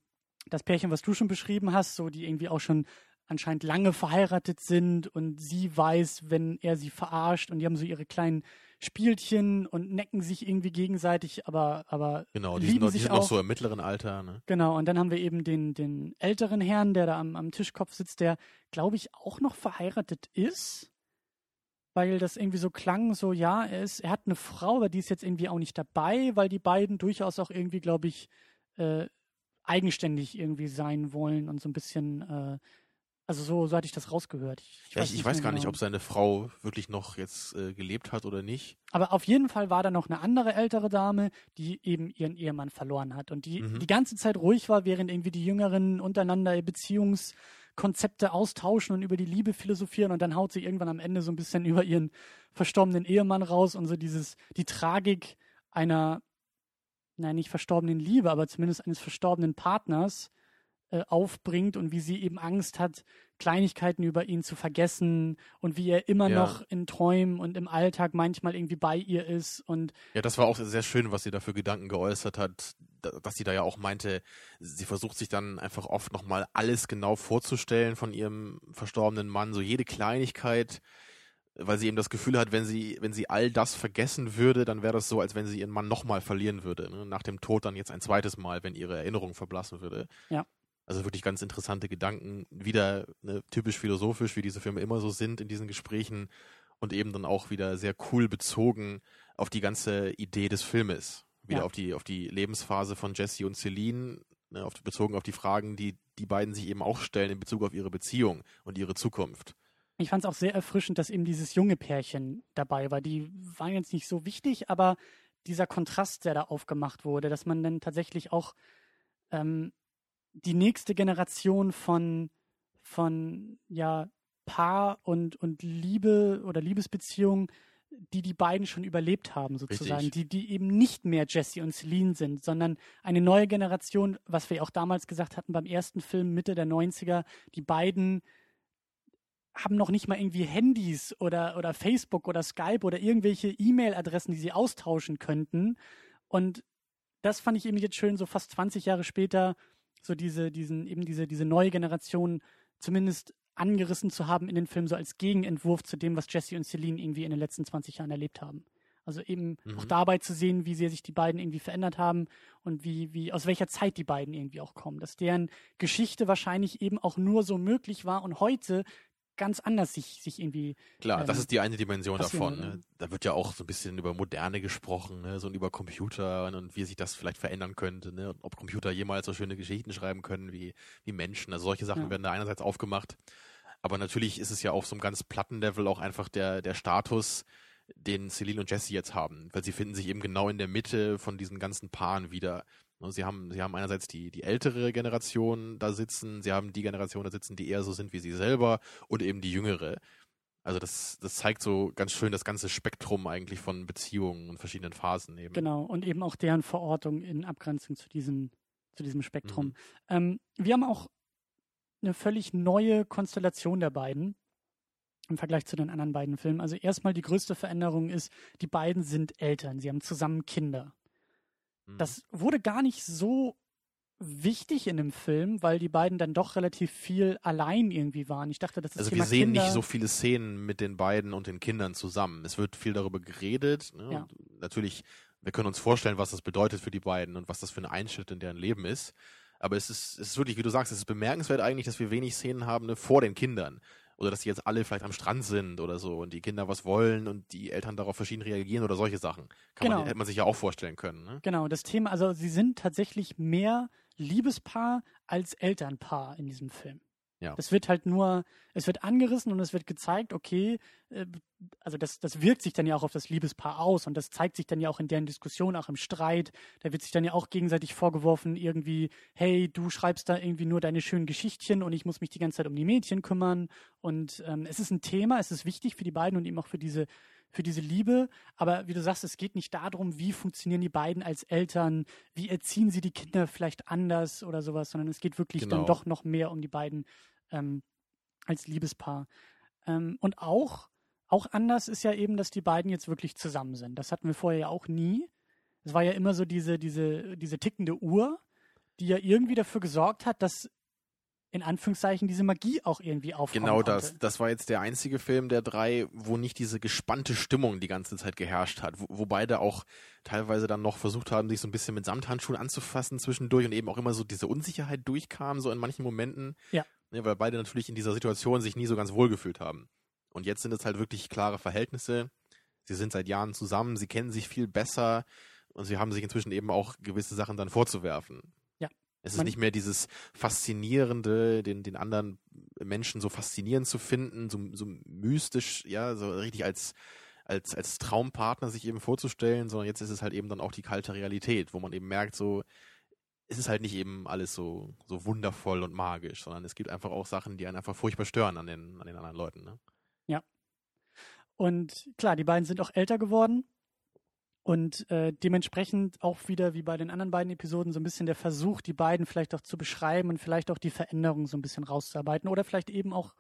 das Pärchen, was du schon beschrieben hast, so die irgendwie auch schon anscheinend lange verheiratet sind und sie weiß, wenn er sie verarscht und die haben so ihre kleinen Spielchen und necken sich irgendwie gegenseitig, aber, aber genau, die lieben sind, noch, sich die sind auch. noch so im mittleren Alter. Ne? Genau, und dann haben wir eben den, den älteren Herrn, der da am, am Tischkopf sitzt, der, glaube ich, auch noch verheiratet ist, weil das irgendwie so klang, so ja, er ist, er hat eine Frau, aber die ist jetzt irgendwie auch nicht dabei, weil die beiden durchaus auch irgendwie, glaube ich, äh, eigenständig irgendwie sein wollen und so ein bisschen äh, also so, so hatte ich das rausgehört. Ich, ich ja, weiß, ich, ich weiß gar genau. nicht, ob seine Frau wirklich noch jetzt äh, gelebt hat oder nicht. Aber auf jeden Fall war da noch eine andere ältere Dame, die eben ihren Ehemann verloren hat und die mhm. die ganze Zeit ruhig war, während irgendwie die Jüngeren untereinander Beziehungskonzepte austauschen und über die Liebe philosophieren und dann haut sie irgendwann am Ende so ein bisschen über ihren verstorbenen Ehemann raus und so dieses, die Tragik einer, nein, nicht verstorbenen Liebe, aber zumindest eines verstorbenen Partners, äh, aufbringt und wie sie eben Angst hat, Kleinigkeiten über ihn zu vergessen und wie er immer ja. noch in Träumen und im Alltag manchmal irgendwie bei ihr ist und ja, das war auch sehr schön, was sie da für Gedanken geäußert hat, dass sie da ja auch meinte, sie versucht sich dann einfach oft nochmal alles genau vorzustellen von ihrem verstorbenen Mann, so jede Kleinigkeit, weil sie eben das Gefühl hat, wenn sie, wenn sie all das vergessen würde, dann wäre das so, als wenn sie ihren Mann nochmal verlieren würde. Ne? Nach dem Tod dann jetzt ein zweites Mal, wenn ihre Erinnerung verblassen würde. Ja. Also wirklich ganz interessante Gedanken, wieder ne, typisch philosophisch, wie diese Filme immer so sind in diesen Gesprächen und eben dann auch wieder sehr cool bezogen auf die ganze Idee des Filmes. Wieder ja. auf die auf die Lebensphase von Jesse und Celine, ne, auf, bezogen auf die Fragen, die die beiden sich eben auch stellen in Bezug auf ihre Beziehung und ihre Zukunft. Ich fand es auch sehr erfrischend, dass eben dieses junge Pärchen dabei war. Die waren jetzt nicht so wichtig, aber dieser Kontrast, der da aufgemacht wurde, dass man dann tatsächlich auch ähm, die nächste Generation von, von ja, Paar und, und Liebe oder Liebesbeziehung, die die beiden schon überlebt haben, sozusagen, die, die eben nicht mehr Jesse und Celine sind, sondern eine neue Generation, was wir auch damals gesagt hatten beim ersten Film Mitte der 90er, die beiden haben noch nicht mal irgendwie Handys oder, oder Facebook oder Skype oder irgendwelche E-Mail-Adressen, die sie austauschen könnten. Und das fand ich eben jetzt schön, so fast 20 Jahre später so diese, diesen, eben diese, diese neue Generation zumindest angerissen zu haben in den Film, so als Gegenentwurf zu dem, was Jesse und Celine irgendwie in den letzten 20 Jahren erlebt haben. Also eben mhm. auch dabei zu sehen, wie sehr sich die beiden irgendwie verändert haben und wie, wie, aus welcher Zeit die beiden irgendwie auch kommen. Dass deren Geschichte wahrscheinlich eben auch nur so möglich war und heute ganz anders sich, sich irgendwie. Klar, ähm, das ist die eine Dimension davon. Ne? Da wird ja auch so ein bisschen über Moderne gesprochen, ne? so über Computer und wie sich das vielleicht verändern könnte, ne? ob Computer jemals so schöne Geschichten schreiben können wie, wie Menschen. Also solche Sachen ja. werden da einerseits aufgemacht. Aber natürlich ist es ja auf so einem ganz platten Level auch einfach der, der Status, den Celine und Jesse jetzt haben, weil sie finden sich eben genau in der Mitte von diesen ganzen Paaren wieder. Ne, sie haben, sie haben einerseits die, die ältere Generation da sitzen, sie haben die Generation da sitzen, die eher so sind wie sie selber und eben die jüngere. Also das, das zeigt so ganz schön das ganze Spektrum eigentlich von Beziehungen und verschiedenen Phasen eben. Genau, und eben auch deren Verortung in Abgrenzung zu diesem, zu diesem Spektrum. Mhm. Ähm, wir haben auch eine völlig neue Konstellation der beiden im Vergleich zu den anderen beiden Filmen. Also erstmal die größte Veränderung ist, die beiden sind Eltern, sie haben zusammen Kinder. Mhm. Das wurde gar nicht so wichtig in dem Film, weil die beiden dann doch relativ viel allein irgendwie waren. Ich dachte, das ist Also Thema wir sehen Kinder nicht so viele Szenen mit den beiden und den Kindern zusammen. Es wird viel darüber geredet. Ne? Ja. Natürlich, wir können uns vorstellen, was das bedeutet für die beiden und was das für ein Einschnitt in deren Leben ist. Aber es ist, es ist wirklich, wie du sagst, es ist bemerkenswert eigentlich, dass wir wenig Szenen haben ne, vor den Kindern Oder dass die jetzt alle vielleicht am Strand sind oder so und die Kinder was wollen und die Eltern darauf verschieden reagieren oder solche Sachen. Kann Genau. man, hätte man sich ja auch vorstellen können. Ne? Genau, das Thema, also sie sind tatsächlich mehr Liebespaar als Elternpaar in diesem Film. Ja. Es wird halt nur, es wird angerissen und es wird gezeigt, okay, äh, also das, das wirkt sich dann ja auch auf das Liebespaar aus und das zeigt sich dann ja auch in deren Diskussion, auch im Streit. Da wird sich dann ja auch gegenseitig vorgeworfen, irgendwie, hey, du schreibst da irgendwie nur deine schönen Geschichtchen und ich muss mich die ganze Zeit um die Mädchen kümmern. Und ähm, es ist ein Thema, es ist wichtig für die beiden und eben auch für diese, für diese Liebe. Aber wie du sagst, es geht nicht darum, wie funktionieren die beiden als Eltern, wie erziehen sie die Kinder vielleicht anders oder sowas, sondern es geht wirklich Genau. dann doch noch mehr um die beiden ähm, als Liebespaar. Ähm, und auch, auch anders ist ja eben, dass die beiden jetzt wirklich zusammen sind. Das hatten wir vorher ja auch nie. Es war ja immer so diese, diese, diese tickende Uhr, die ja irgendwie dafür gesorgt hat, dass in Anführungszeichen diese Magie auch irgendwie aufkommt. Genau das. Das war jetzt der einzige Film der drei, wo nicht diese gespannte Stimmung die ganze Zeit geherrscht hat, wo, wo beide auch teilweise dann noch versucht haben, sich so ein bisschen mit Samthandschuhen anzufassen zwischendurch und eben auch immer so diese Unsicherheit durchkam, so in manchen Momenten. Ja. Ne, weil beide natürlich in dieser Situation sich nie so ganz wohl gefühlt haben. Und jetzt sind es halt wirklich klare Verhältnisse. Sie sind seit Jahren zusammen, sie kennen sich viel besser und sie haben sich inzwischen eben auch gewisse Sachen dann vorzuwerfen. Ja. Es ist nicht mehr dieses Faszinierende, den, den anderen Menschen so faszinierend zu finden, so, so mystisch, ja, so richtig als, als, als Traumpartner sich eben vorzustellen, sondern jetzt ist es halt eben dann auch die kalte Realität, wo man eben merkt, so, es ist halt nicht eben alles so, so wundervoll und magisch, sondern es gibt einfach auch Sachen, die einen einfach furchtbar stören an den, an den anderen Leuten. Ne? Und klar, die beiden sind auch älter geworden. Und äh, dementsprechend auch wieder wie bei den anderen beiden Episoden so ein bisschen der Versuch, die beiden vielleicht auch zu beschreiben und vielleicht auch die Veränderung so ein bisschen rauszuarbeiten. Oder vielleicht eben auch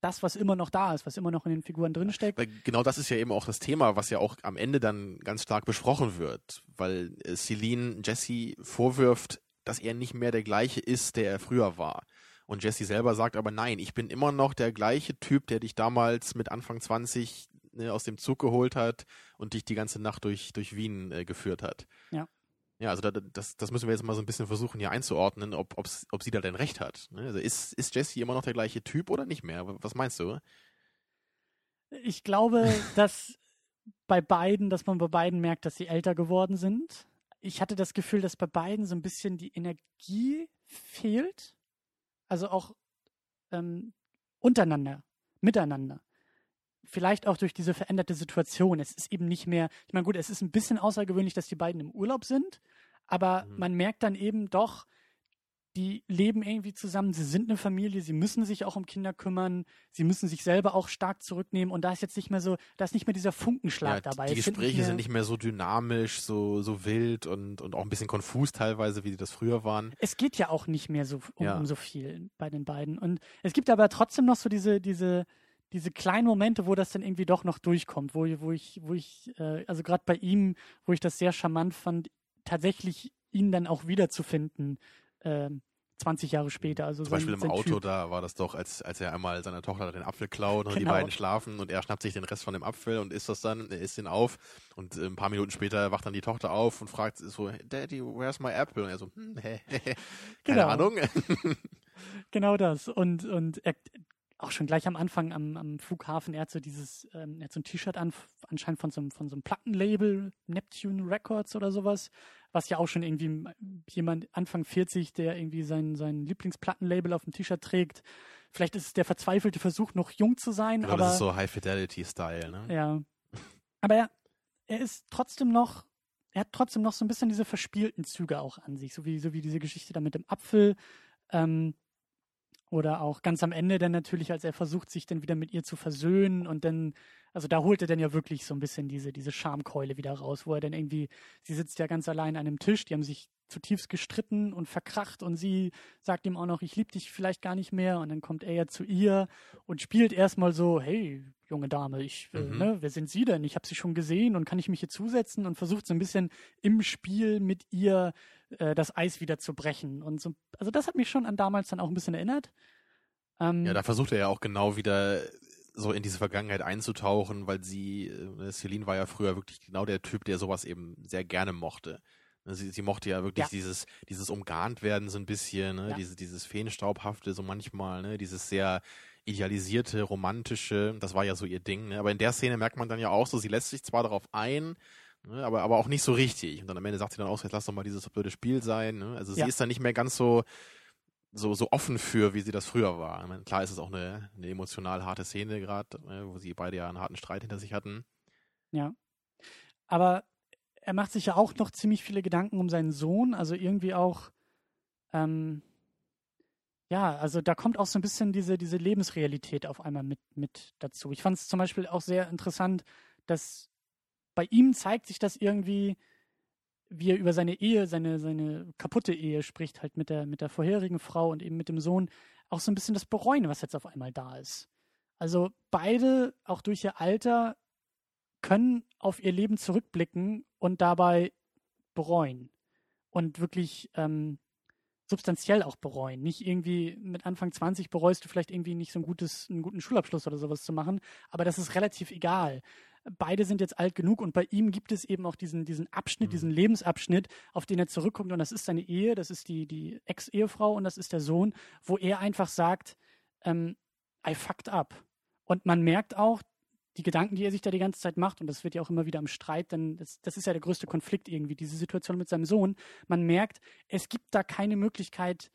das, was immer noch da ist, was immer noch in den Figuren drinsteckt. Weil genau das ist ja eben auch das Thema, was ja auch am Ende dann ganz stark besprochen wird, weil äh, Celine Jesse vorwirft, dass er nicht mehr der gleiche ist, der er früher war. Und Jesse selber sagt aber nein, ich bin immer noch der gleiche Typ, der dich damals mit Anfang 20 ne, aus dem Zug geholt hat und dich die ganze Nacht durch, durch Wien äh, geführt hat. Ja. Ja, also da, das, das müssen wir jetzt mal so ein bisschen versuchen hier einzuordnen, ob, ob's, ob sie da denn recht hat. Ne? Also ist, ist Jesse immer noch der gleiche Typ oder nicht mehr? Was meinst du? Ich glaube, dass bei beiden, dass man bei beiden merkt, dass sie älter geworden sind. Ich hatte das Gefühl, dass bei beiden so ein bisschen die Energie fehlt. Also auch ähm, untereinander, miteinander. Vielleicht auch durch diese veränderte Situation. Es ist eben nicht mehr, ich meine, gut, es ist ein bisschen außergewöhnlich, dass die beiden im Urlaub sind, aber Mhm. man merkt dann eben doch, die leben irgendwie zusammen, sie sind eine Familie, sie müssen sich auch um Kinder kümmern, sie müssen sich selber auch stark zurücknehmen und da ist jetzt nicht mehr so, da ist nicht mehr dieser Funkenschlag Ja, dabei. Die sind Gespräche sind nicht mehr so dynamisch, so, so wild und, und auch ein bisschen konfus teilweise, wie sie das früher waren. es geht ja auch nicht mehr so um, Ja. um so viel bei den beiden. Und es gibt aber trotzdem noch so diese, diese, diese kleinen Momente, wo das dann irgendwie doch noch durchkommt, wo, wo ich, wo ich, äh, also gerade bei ihm, wo ich das sehr charmant fand, tatsächlich ihn dann auch wiederzufinden, ähm, 20 Jahre später. Also Zum sein, Beispiel im Auto, Typ. da war das doch, als, als er einmal seiner Tochter den Apfel klaut und die Genau. beiden schlafen und er schnappt sich den Rest von dem Apfel und isst das dann, er isst den auf und äh, ein paar Minuten später wacht dann die Tochter auf und fragt so, Daddy, where's my apple? Und er so, hm, hä, hä, hä. keine Genau. Ahnung. Genau das. Und, und er, auch schon gleich am Anfang am, am Flughafen, er hat so dieses, ähm, er hat so ein T-Shirt an, anscheinend von so, einem, von so einem Plattenlabel, Neptune Records oder sowas, was ja auch schon irgendwie jemand Anfang 40, der irgendwie sein, sein Lieblingsplattenlabel auf dem T-Shirt trägt. Vielleicht ist es der verzweifelte Versuch, noch jung zu sein, Genau, aber das ist so High-Fidelity-Style, ne? ja. Aber er, er ist trotzdem noch, er hat trotzdem noch so ein bisschen diese verspielten Züge auch an sich, so wie, so wie diese Geschichte da mit dem Apfel. Ähm, oder auch ganz am Ende dann natürlich, als er versucht, sich dann wieder mit ihr zu versöhnen und dann, also da holt er dann ja wirklich so ein bisschen diese, diese Schamkeule wieder raus, wo er dann irgendwie, sie sitzt ja ganz allein an einem Tisch, die haben sich zutiefst gestritten und verkracht und sie sagt ihm auch noch, ich liebe dich vielleicht gar nicht mehr und dann kommt er ja zu ihr und spielt erstmal so, hey, junge Dame, ich, äh, Mhm. ne, wer sind Sie denn? Ich habe Sie schon gesehen und kann ich mich hier zusetzen und versucht so ein bisschen im Spiel mit ihr äh, das Eis wieder zu brechen und so, also das hat mich schon an damals dann auch ein bisschen erinnert. Ähm, Ja, da versucht er ja auch genau wieder so in diese Vergangenheit einzutauchen, weil sie, äh, Celine war ja früher wirklich genau der Typ, der sowas eben sehr gerne mochte. Ne, Sie, sie mochte ja wirklich Ja. dieses, dieses umgarnt werden so ein bisschen, ne? Ja. dieses, dieses Feenstaubhafte so manchmal, ne? dieses sehr idealisierte, romantische, das war ja so ihr Ding. Ne? Aber in der Szene merkt man dann ja auch so, sie lässt sich zwar darauf ein, ne? aber, aber auch nicht so richtig. Und dann am Ende sagt sie dann auch, jetzt lass doch mal dieses blöde Spiel sein. Ne? Also sie Ja. ist dann nicht mehr ganz so, so, so offen für, wie sie das früher war. Meine, klar ist es auch eine, eine emotional harte Szene gerade, ne? wo sie beide ja einen harten Streit hinter sich hatten. Ja. Aber er macht sich ja auch noch ziemlich viele Gedanken um seinen Sohn, also irgendwie auch, ähm, ja, also da kommt auch so ein bisschen diese, diese Lebensrealität auf einmal mit, mit dazu. Ich fand es zum Beispiel auch sehr interessant, dass bei ihm zeigt sich das irgendwie, wie er über seine Ehe, seine, seine kaputte Ehe spricht, halt mit der, mit der vorherigen Frau und eben mit dem Sohn, auch so ein bisschen das Bereuen, was jetzt auf einmal da ist. Also beide, auch durch ihr Alter, können auf ihr Leben zurückblicken und dabei bereuen. Und wirklich ähm, substanziell auch bereuen. Nicht irgendwie mit Anfang 20 bereust du vielleicht irgendwie nicht so ein gutes, einen guten Schulabschluss oder sowas zu machen, aber das ist relativ egal. Beide sind jetzt alt genug und bei ihm gibt es eben auch diesen, diesen Abschnitt, Mhm. diesen Lebensabschnitt, auf den er zurückkommt und das ist seine Ehe, das ist die, die Ex-Ehefrau und das ist der Sohn, wo er einfach sagt, ähm, I fucked up. Und man merkt auch, die Gedanken, die er sich da die ganze Zeit macht, und das wird ja auch immer wieder im Streit, denn das, das ist ja der größte Konflikt irgendwie, diese Situation mit seinem Sohn. Man merkt, es gibt da keine Möglichkeit,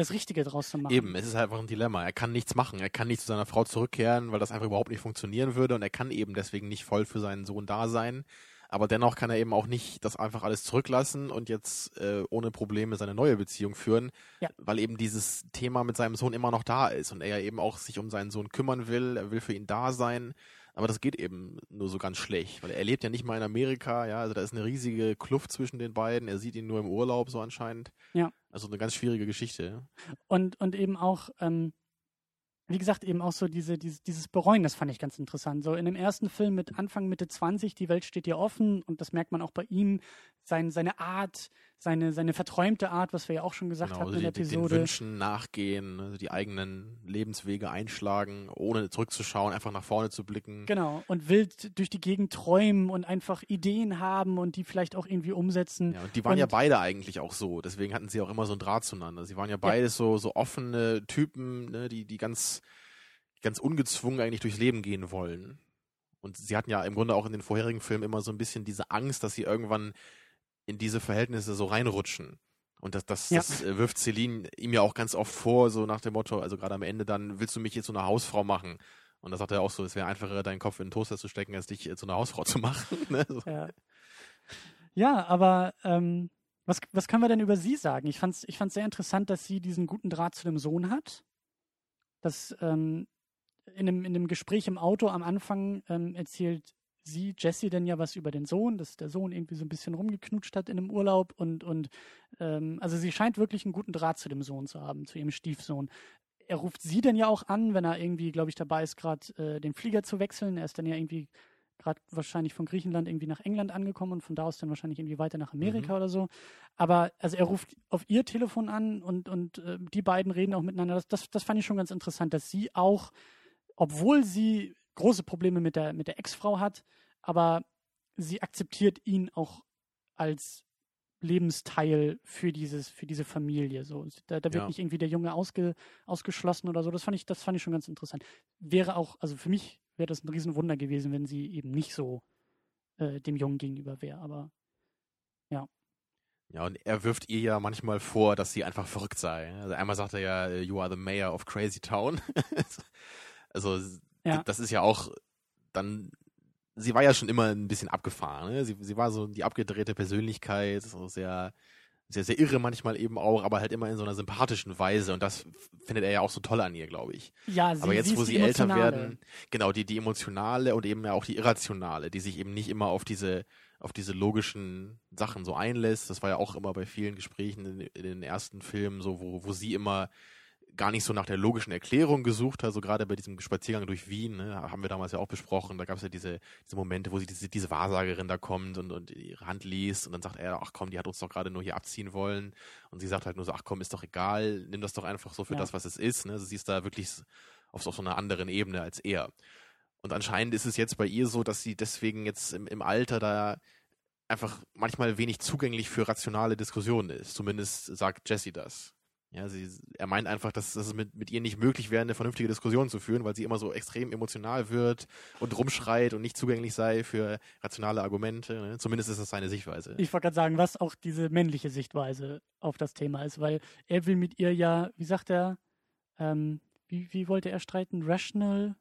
das Richtige draus zu machen. Eben, es ist einfach ein Dilemma. Er kann nichts machen. Er kann nicht zu seiner Frau zurückkehren, weil das einfach überhaupt nicht funktionieren würde und er kann eben deswegen nicht voll für seinen Sohn da sein. Aber dennoch kann er eben auch nicht das einfach alles zurücklassen und jetzt äh, ohne Probleme seine neue Beziehung führen, Ja. weil eben dieses Thema mit seinem Sohn immer noch da ist und er ja eben auch sich um seinen Sohn kümmern will, er will für ihn da sein. Aber das geht eben nur so ganz schlecht, weil er lebt ja nicht mal in Amerika, ja, also da ist eine riesige Kluft zwischen den beiden. Er sieht ihn nur im Urlaub so anscheinend. Ja. Also eine ganz schwierige Geschichte. Und, und eben auch, ähm, wie gesagt, eben auch so diese, diese, dieses Bereuen, das fand ich ganz interessant. So in dem ersten Film mit Anfang, Mitte 20, die Welt steht dir offen und das merkt man auch bei ihm, sein, seine Art, seine, seine verträumte Art, was wir ja auch schon gesagt Genau, hatten also in der die, den Episode. Wünschen nachgehen, also die eigenen Lebenswege einschlagen, ohne zurückzuschauen, einfach nach vorne zu blicken. Genau, und wild durch die Gegend träumen und einfach Ideen haben und die vielleicht auch irgendwie umsetzen. Ja, und die waren ja Und- beide eigentlich auch so, deswegen hatten sie auch immer so einen Draht zueinander. Sie waren ja beides so, so offene Typen, ne, die, die ganz, ganz ungezwungen eigentlich durchs Leben gehen wollen. Und sie hatten ja im Grunde auch in den vorherigen Filmen immer so ein bisschen diese Angst, dass sie irgendwann in diese Verhältnisse so reinrutschen. Und das, das, Ja. das äh, wirft Celine ihm ja auch ganz oft vor, so nach dem Motto, also gerade am Ende dann, willst du mich jetzt so eine Hausfrau machen? Und da sagt er auch so, es wäre einfacher, deinen Kopf in den Toaster zu stecken, als dich äh, zu einer Hausfrau zu machen. ne? so. Ja, ja aber ähm, was, was können wir denn über sie sagen? Ich fand es ich fand's sehr interessant, dass sie diesen guten Draht zu dem Sohn hat. Dass ähm, in, dem, in dem Gespräch im Auto am Anfang ähm, erzählt sie, Jessie, denn ja was über den Sohn, dass der Sohn irgendwie so ein bisschen rumgeknutscht hat in dem Urlaub und, und ähm, also sie scheint wirklich einen guten Draht zu dem Sohn zu haben, zu ihrem Stiefsohn. Er ruft sie dann ja auch an, wenn er irgendwie, glaube ich, dabei ist, gerade äh, den Flieger zu wechseln. Er ist dann ja irgendwie gerade wahrscheinlich von Griechenland irgendwie nach England angekommen und von da aus dann wahrscheinlich irgendwie weiter nach Amerika Mhm. oder so. Aber also er ruft auf ihr Telefon an und, und äh, die beiden reden auch miteinander. Das, das, das fand ich schon ganz interessant, dass sie auch, obwohl sie große Probleme mit der, mit der Ex-Frau hat, aber sie akzeptiert ihn auch als Lebensteil für dieses, für diese Familie. So, da, da wird Ja. nicht irgendwie der Junge ausge, ausgeschlossen oder so. Das fand ich, das fand ich schon ganz interessant. Wäre auch, also für mich wäre das ein Riesenwunder gewesen, wenn sie eben nicht so äh, dem Jungen gegenüber wäre. Aber Ja, und er wirft ihr ja manchmal vor, dass sie einfach verrückt sei. Also einmal sagt er ja, you are the mayor of Crazy Town. also Ja. das ist ja auch dann, sie war ja schon immer ein bisschen abgefahren. Ne? Sie, sie war so die abgedrehte Persönlichkeit, so sehr, sehr, sehr irre manchmal eben auch, aber halt immer in so einer sympathischen Weise. Und das findet er ja auch so toll an ihr, glaube ich. ja, sie, Aber jetzt, sie wo sie älter werden, genau, die, die emotionale und eben ja auch die irrationale, die sich eben nicht immer auf diese, auf diese logischen Sachen so einlässt. Das war ja auch immer bei vielen Gesprächen in, in den ersten Filmen so, wo, wo sie immer gar nicht so nach der logischen Erklärung gesucht hat, so gerade bei diesem Spaziergang durch Wien, ne, haben wir damals ja auch besprochen, da gab es ja diese, diese Momente, wo sie diese, diese Wahrsagerin da kommt und, und ihre Hand liest und dann sagt er, ach komm, die hat uns doch gerade nur hier abziehen wollen und sie sagt halt nur so, ach komm, ist doch egal, nimm das doch einfach so für Ja. das, was es ist, ne, also sie ist da wirklich auf, auf so einer anderen Ebene als er. Und anscheinend ist es jetzt bei ihr so, dass sie deswegen jetzt im, im Alter da einfach manchmal wenig zugänglich für rationale Diskussionen ist. Zumindest sagt Jessie das. Ja, sie, er meint einfach, dass, dass es mit, mit ihr nicht möglich wäre, eine vernünftige Diskussion zu führen, weil sie immer so extrem emotional wird und rumschreit und nicht zugänglich sei für rationale Argumente. Ne? Zumindest ist das seine Sichtweise. Ich wollte gerade sagen, was auch diese männliche Sichtweise auf das Thema ist, weil er will mit ihr ja, wie sagt er, ähm, wie, wie wollte er streiten? Rational,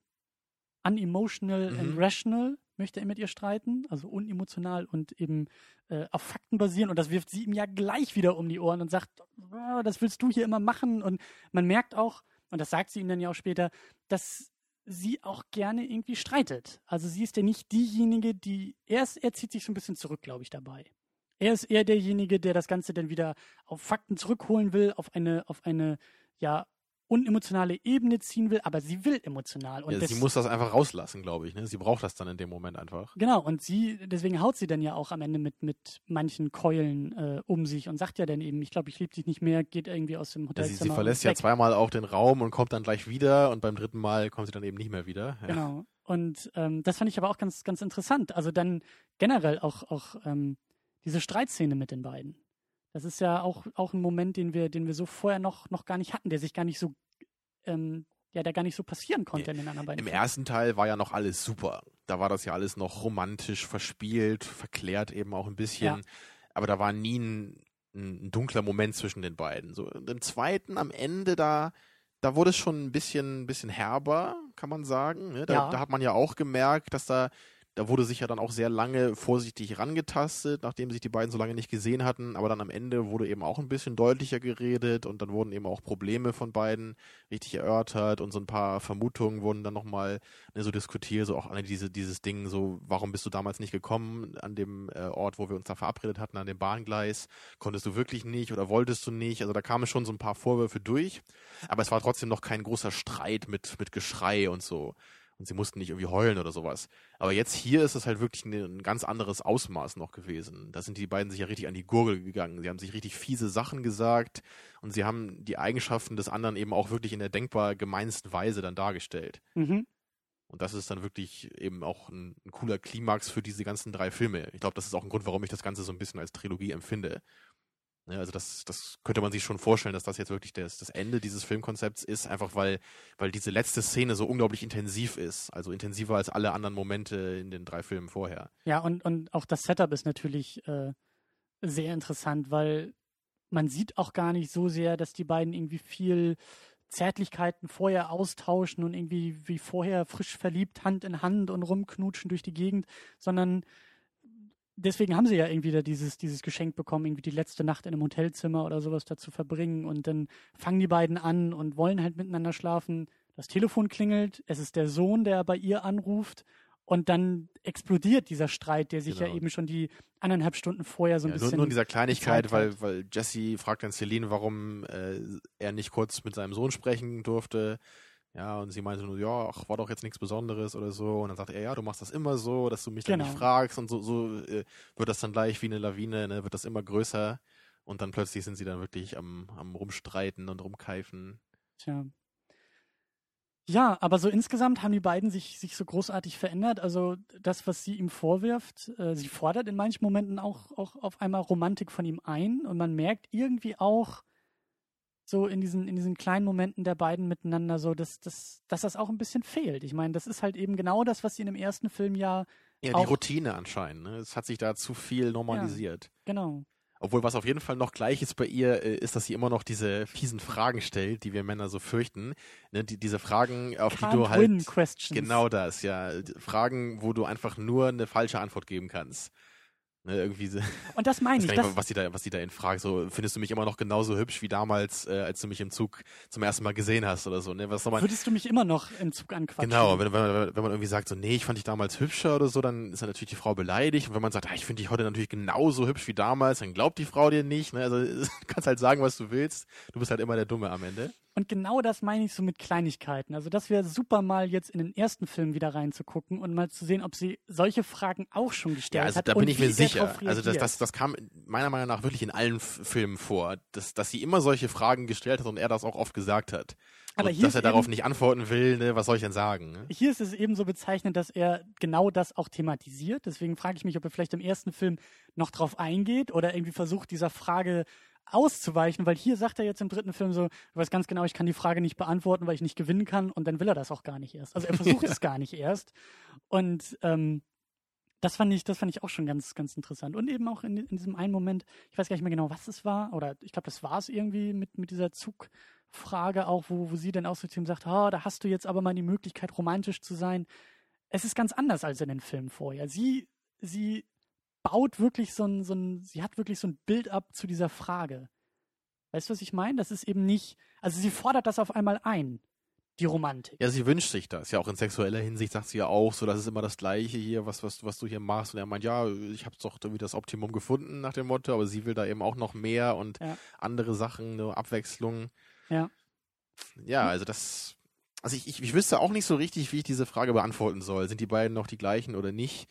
unemotional Mhm. and rational möchte er mit ihr streiten, also unemotional und eben äh, auf Fakten basieren. Und das wirft sie ihm ja gleich wieder um die Ohren und sagt, "Ah, das willst du hier immer machen. Und man merkt auch, und das sagt sie ihm dann ja auch später, dass sie auch gerne irgendwie streitet. Also sie ist ja nicht diejenige, die, er, er zieht sich so ein bisschen zurück, glaube ich, dabei. Er ist eher derjenige, der das Ganze dann wieder auf Fakten zurückholen will, auf eine, auf eine, ja, unemotionale Ebene ziehen will, aber sie will emotional. Und Ja, sie muss das einfach rauslassen, glaube ich. Ne? Sie braucht das dann in dem Moment einfach. Genau, und sie, deswegen haut sie dann ja auch am Ende mit, mit manchen Keulen äh, um sich und sagt ja dann eben, ich glaube, ich liebe dich nicht mehr, geht irgendwie aus dem Ja, sie, sie verlässt ja zweimal auch den Raum und kommt dann gleich wieder und beim dritten Mal kommt sie dann eben nicht mehr wieder. Ja. Genau. Und ähm, das fand ich aber auch ganz, ganz interessant. Also dann generell auch, auch ähm, diese Streitszene mit den beiden. Das ist ja auch, auch ein Moment, den wir, den wir so vorher noch, noch gar nicht hatten, der sich gar nicht so, ähm, ja, der gar nicht so passieren konnte in den anderen beiden. Im Filmen. ersten Teil war ja noch alles super. Da war das ja alles noch romantisch, verspielt, verklärt eben auch ein bisschen. Ja. Aber da war nie ein, ein dunkler Moment zwischen den beiden. So im zweiten, am Ende, da, da wurde es schon ein bisschen, ein bisschen herber, kann man sagen. Ne? Da, Ja. da hat man ja auch gemerkt, dass da, da wurde sich ja dann auch sehr lange vorsichtig rangetastet, nachdem sich die beiden so lange nicht gesehen hatten. Aber dann am Ende wurde eben auch ein bisschen deutlicher geredet und dann wurden eben auch Probleme von beiden richtig erörtert und so ein paar Vermutungen wurden dann nochmal ne, so diskutiert, so auch alle diese, dieses Ding, so, warum bist du damals nicht gekommen an dem äh, Ort, wo wir uns da verabredet hatten, an dem Bahngleis? Konntest du wirklich nicht oder wolltest du nicht? Also da kamen schon so ein paar Vorwürfe durch, aber es war trotzdem noch kein großer Streit mit, mit Geschrei und so. Und sie mussten nicht irgendwie heulen oder sowas. Aber jetzt hier ist es halt wirklich ein, ein ganz anderes Ausmaß noch gewesen. Da sind die beiden sich ja richtig an die Gurgel gegangen. Sie haben sich richtig fiese Sachen gesagt und sie haben die Eigenschaften des anderen eben auch wirklich in der denkbar gemeinsten Weise dann dargestellt. Mhm. Und das ist dann wirklich eben auch ein, ein cooler Klimax für diese ganzen drei Filme. Ich glaube, das ist auch ein Grund, warum ich das Ganze so ein bisschen als Trilogie empfinde. Ne, also das, das könnte man sich schon vorstellen, dass das jetzt wirklich das, das Ende dieses Filmkonzepts ist, einfach weil, weil diese letzte Szene so unglaublich intensiv ist. Also intensiver als alle anderen Momente in den drei Filmen vorher. Ja, und, und auch das Setup ist natürlich äh, sehr interessant, weil man sieht auch gar nicht so sehr, dass die beiden irgendwie viel Zärtlichkeiten vorher austauschen und irgendwie wie vorher frisch verliebt Hand in Hand und rumknutschen durch die Gegend, sondern deswegen haben sie ja irgendwie da dieses, dieses Geschenk bekommen, irgendwie die letzte Nacht in einem Hotelzimmer oder sowas da zu verbringen und dann fangen die beiden an und wollen halt miteinander schlafen. Das Telefon klingelt, es ist der Sohn, der bei ihr anruft und dann explodiert dieser Streit, der sich ja Genau. eben schon die anderthalb Stunden vorher so ein Ja, bisschen. nur in dieser Kleinigkeit, weil, weil Jesse fragt dann Celine, warum äh, er nicht kurz mit seinem Sohn sprechen durfte. Ja, und sie meinte nur, ja, ach, war doch jetzt nichts Besonderes oder so. Und dann sagt er, ja, du machst das immer so, dass du mich dann Genau. nicht fragst. Und so, so äh, wird das dann gleich wie eine Lawine, ne, wird das immer größer. Und dann plötzlich sind sie dann wirklich am, am Rumstreiten und Rumkeifen. Tja. Ja, aber so insgesamt haben die beiden sich, sich so großartig verändert. Also das, was sie ihm vorwirft, äh, sie fordert in manchen Momenten auch, auch auf einmal Romantik von ihm ein und man merkt irgendwie auch so in diesen, in diesen kleinen Momenten der beiden miteinander so, dass, dass, dass das auch ein bisschen fehlt. Ich meine, das ist halt eben genau das, was sie in dem ersten Film ja, Ja, die Routine anscheinend. Ne? Es hat sich da zu viel normalisiert. genau. Obwohl, was auf jeden Fall noch gleich ist bei ihr, äh, ist, dass sie immer noch diese fiesen Fragen stellt, die wir Männer so fürchten. Ne? Die, diese Fragen, auf die Can't du halt. win questions. Genau das, ja. Die Fragen, wo du einfach nur eine falsche Antwort geben kannst. Ne, irgendwie so, Und das meine ich. Das, was die da, was die da in fragt. So, findest du mich immer noch genauso hübsch wie damals, äh, als du mich im Zug zum ersten Mal gesehen hast oder so, ne? Was soll man, würdest du mich immer noch im Zug anquatschen? Genau, wenn, wenn, wenn man irgendwie sagt, so, nee, ich fand dich damals hübscher oder so, dann ist dann natürlich die Frau beleidigt. Und wenn man sagt, ah, ich finde dich heute natürlich genauso hübsch wie damals, dann glaubt die Frau dir nicht. Ne? Also du kannst halt sagen, was du willst. Du bist halt immer der Dumme am Ende. Und genau das meine ich so mit Kleinigkeiten. Also das wäre super mal jetzt in den ersten Film wieder reinzugucken und mal zu sehen, ob sie solche Fragen auch schon gestellt Ja, also hat. da bin ich mir er sicher. Also das, das, das kam meiner Meinung nach wirklich in allen Filmen vor, dass, dass sie immer solche Fragen gestellt hat und er das auch oft gesagt hat. Aber dass er darauf eben- nicht antworten will, ne? was soll ich denn sagen? Ne? Hier ist es eben so bezeichnend, dass er genau das auch thematisiert. Deswegen frage ich mich, ob er vielleicht im ersten Film noch drauf eingeht oder irgendwie versucht, dieser Frage auszuweichen, weil hier sagt er jetzt im dritten Film so, du weißt ganz genau, ich kann die Frage nicht beantworten, weil ich nicht gewinnen kann und dann will er das auch gar nicht erst. Also er versucht es gar nicht erst. Und ähm, das fand ich, das fand ich auch schon ganz, ganz interessant. Und eben auch in, in diesem einen Moment, ich weiß gar nicht mehr genau, was es war, oder ich glaube, das war es irgendwie mit, mit dieser Zugfrage auch, wo, wo sie dann auch so zu ihm sagt, oh, da hast du jetzt aber mal die Möglichkeit, romantisch zu sein. Es ist ganz anders als in den Filmen vorher. Sie, sie baut wirklich so ein, so ein, sie hat wirklich so ein Bild-up zu dieser Frage. Weißt du, was ich meine? Das ist eben nicht, also sie fordert das auf einmal ein die Romantik. Ja, sie wünscht sich das. Ja, auch in sexueller Hinsicht sagt sie ja auch, so, das ist immer das Gleiche hier, was, was, was du hier machst. Und er meint, ja, ich habe doch irgendwie das Optimum gefunden nach dem Motto, aber sie will da eben auch noch mehr und ja. andere Sachen, eine Abwechslung. Ja. Ja, also das, also ich, ich, ich wüsste auch nicht so richtig, wie ich diese Frage beantworten soll. Sind die beiden noch die gleichen oder nicht?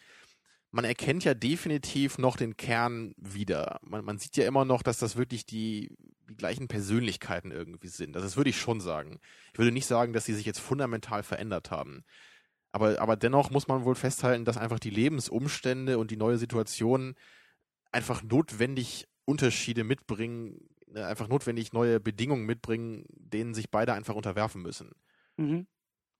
Man erkennt ja definitiv noch den Kern wieder. Man, man sieht ja immer noch, dass das wirklich die, die gleichen Persönlichkeiten irgendwie sind. Das würde ich schon sagen. Ich würde nicht sagen, dass sie sich jetzt fundamental verändert haben. Aber, aber dennoch muss man wohl festhalten, dass einfach die Lebensumstände und die neue Situation einfach notwendig Unterschiede mitbringen, ne, einfach notwendig neue Bedingungen mitbringen, denen sich beide einfach unterwerfen müssen. Mhm.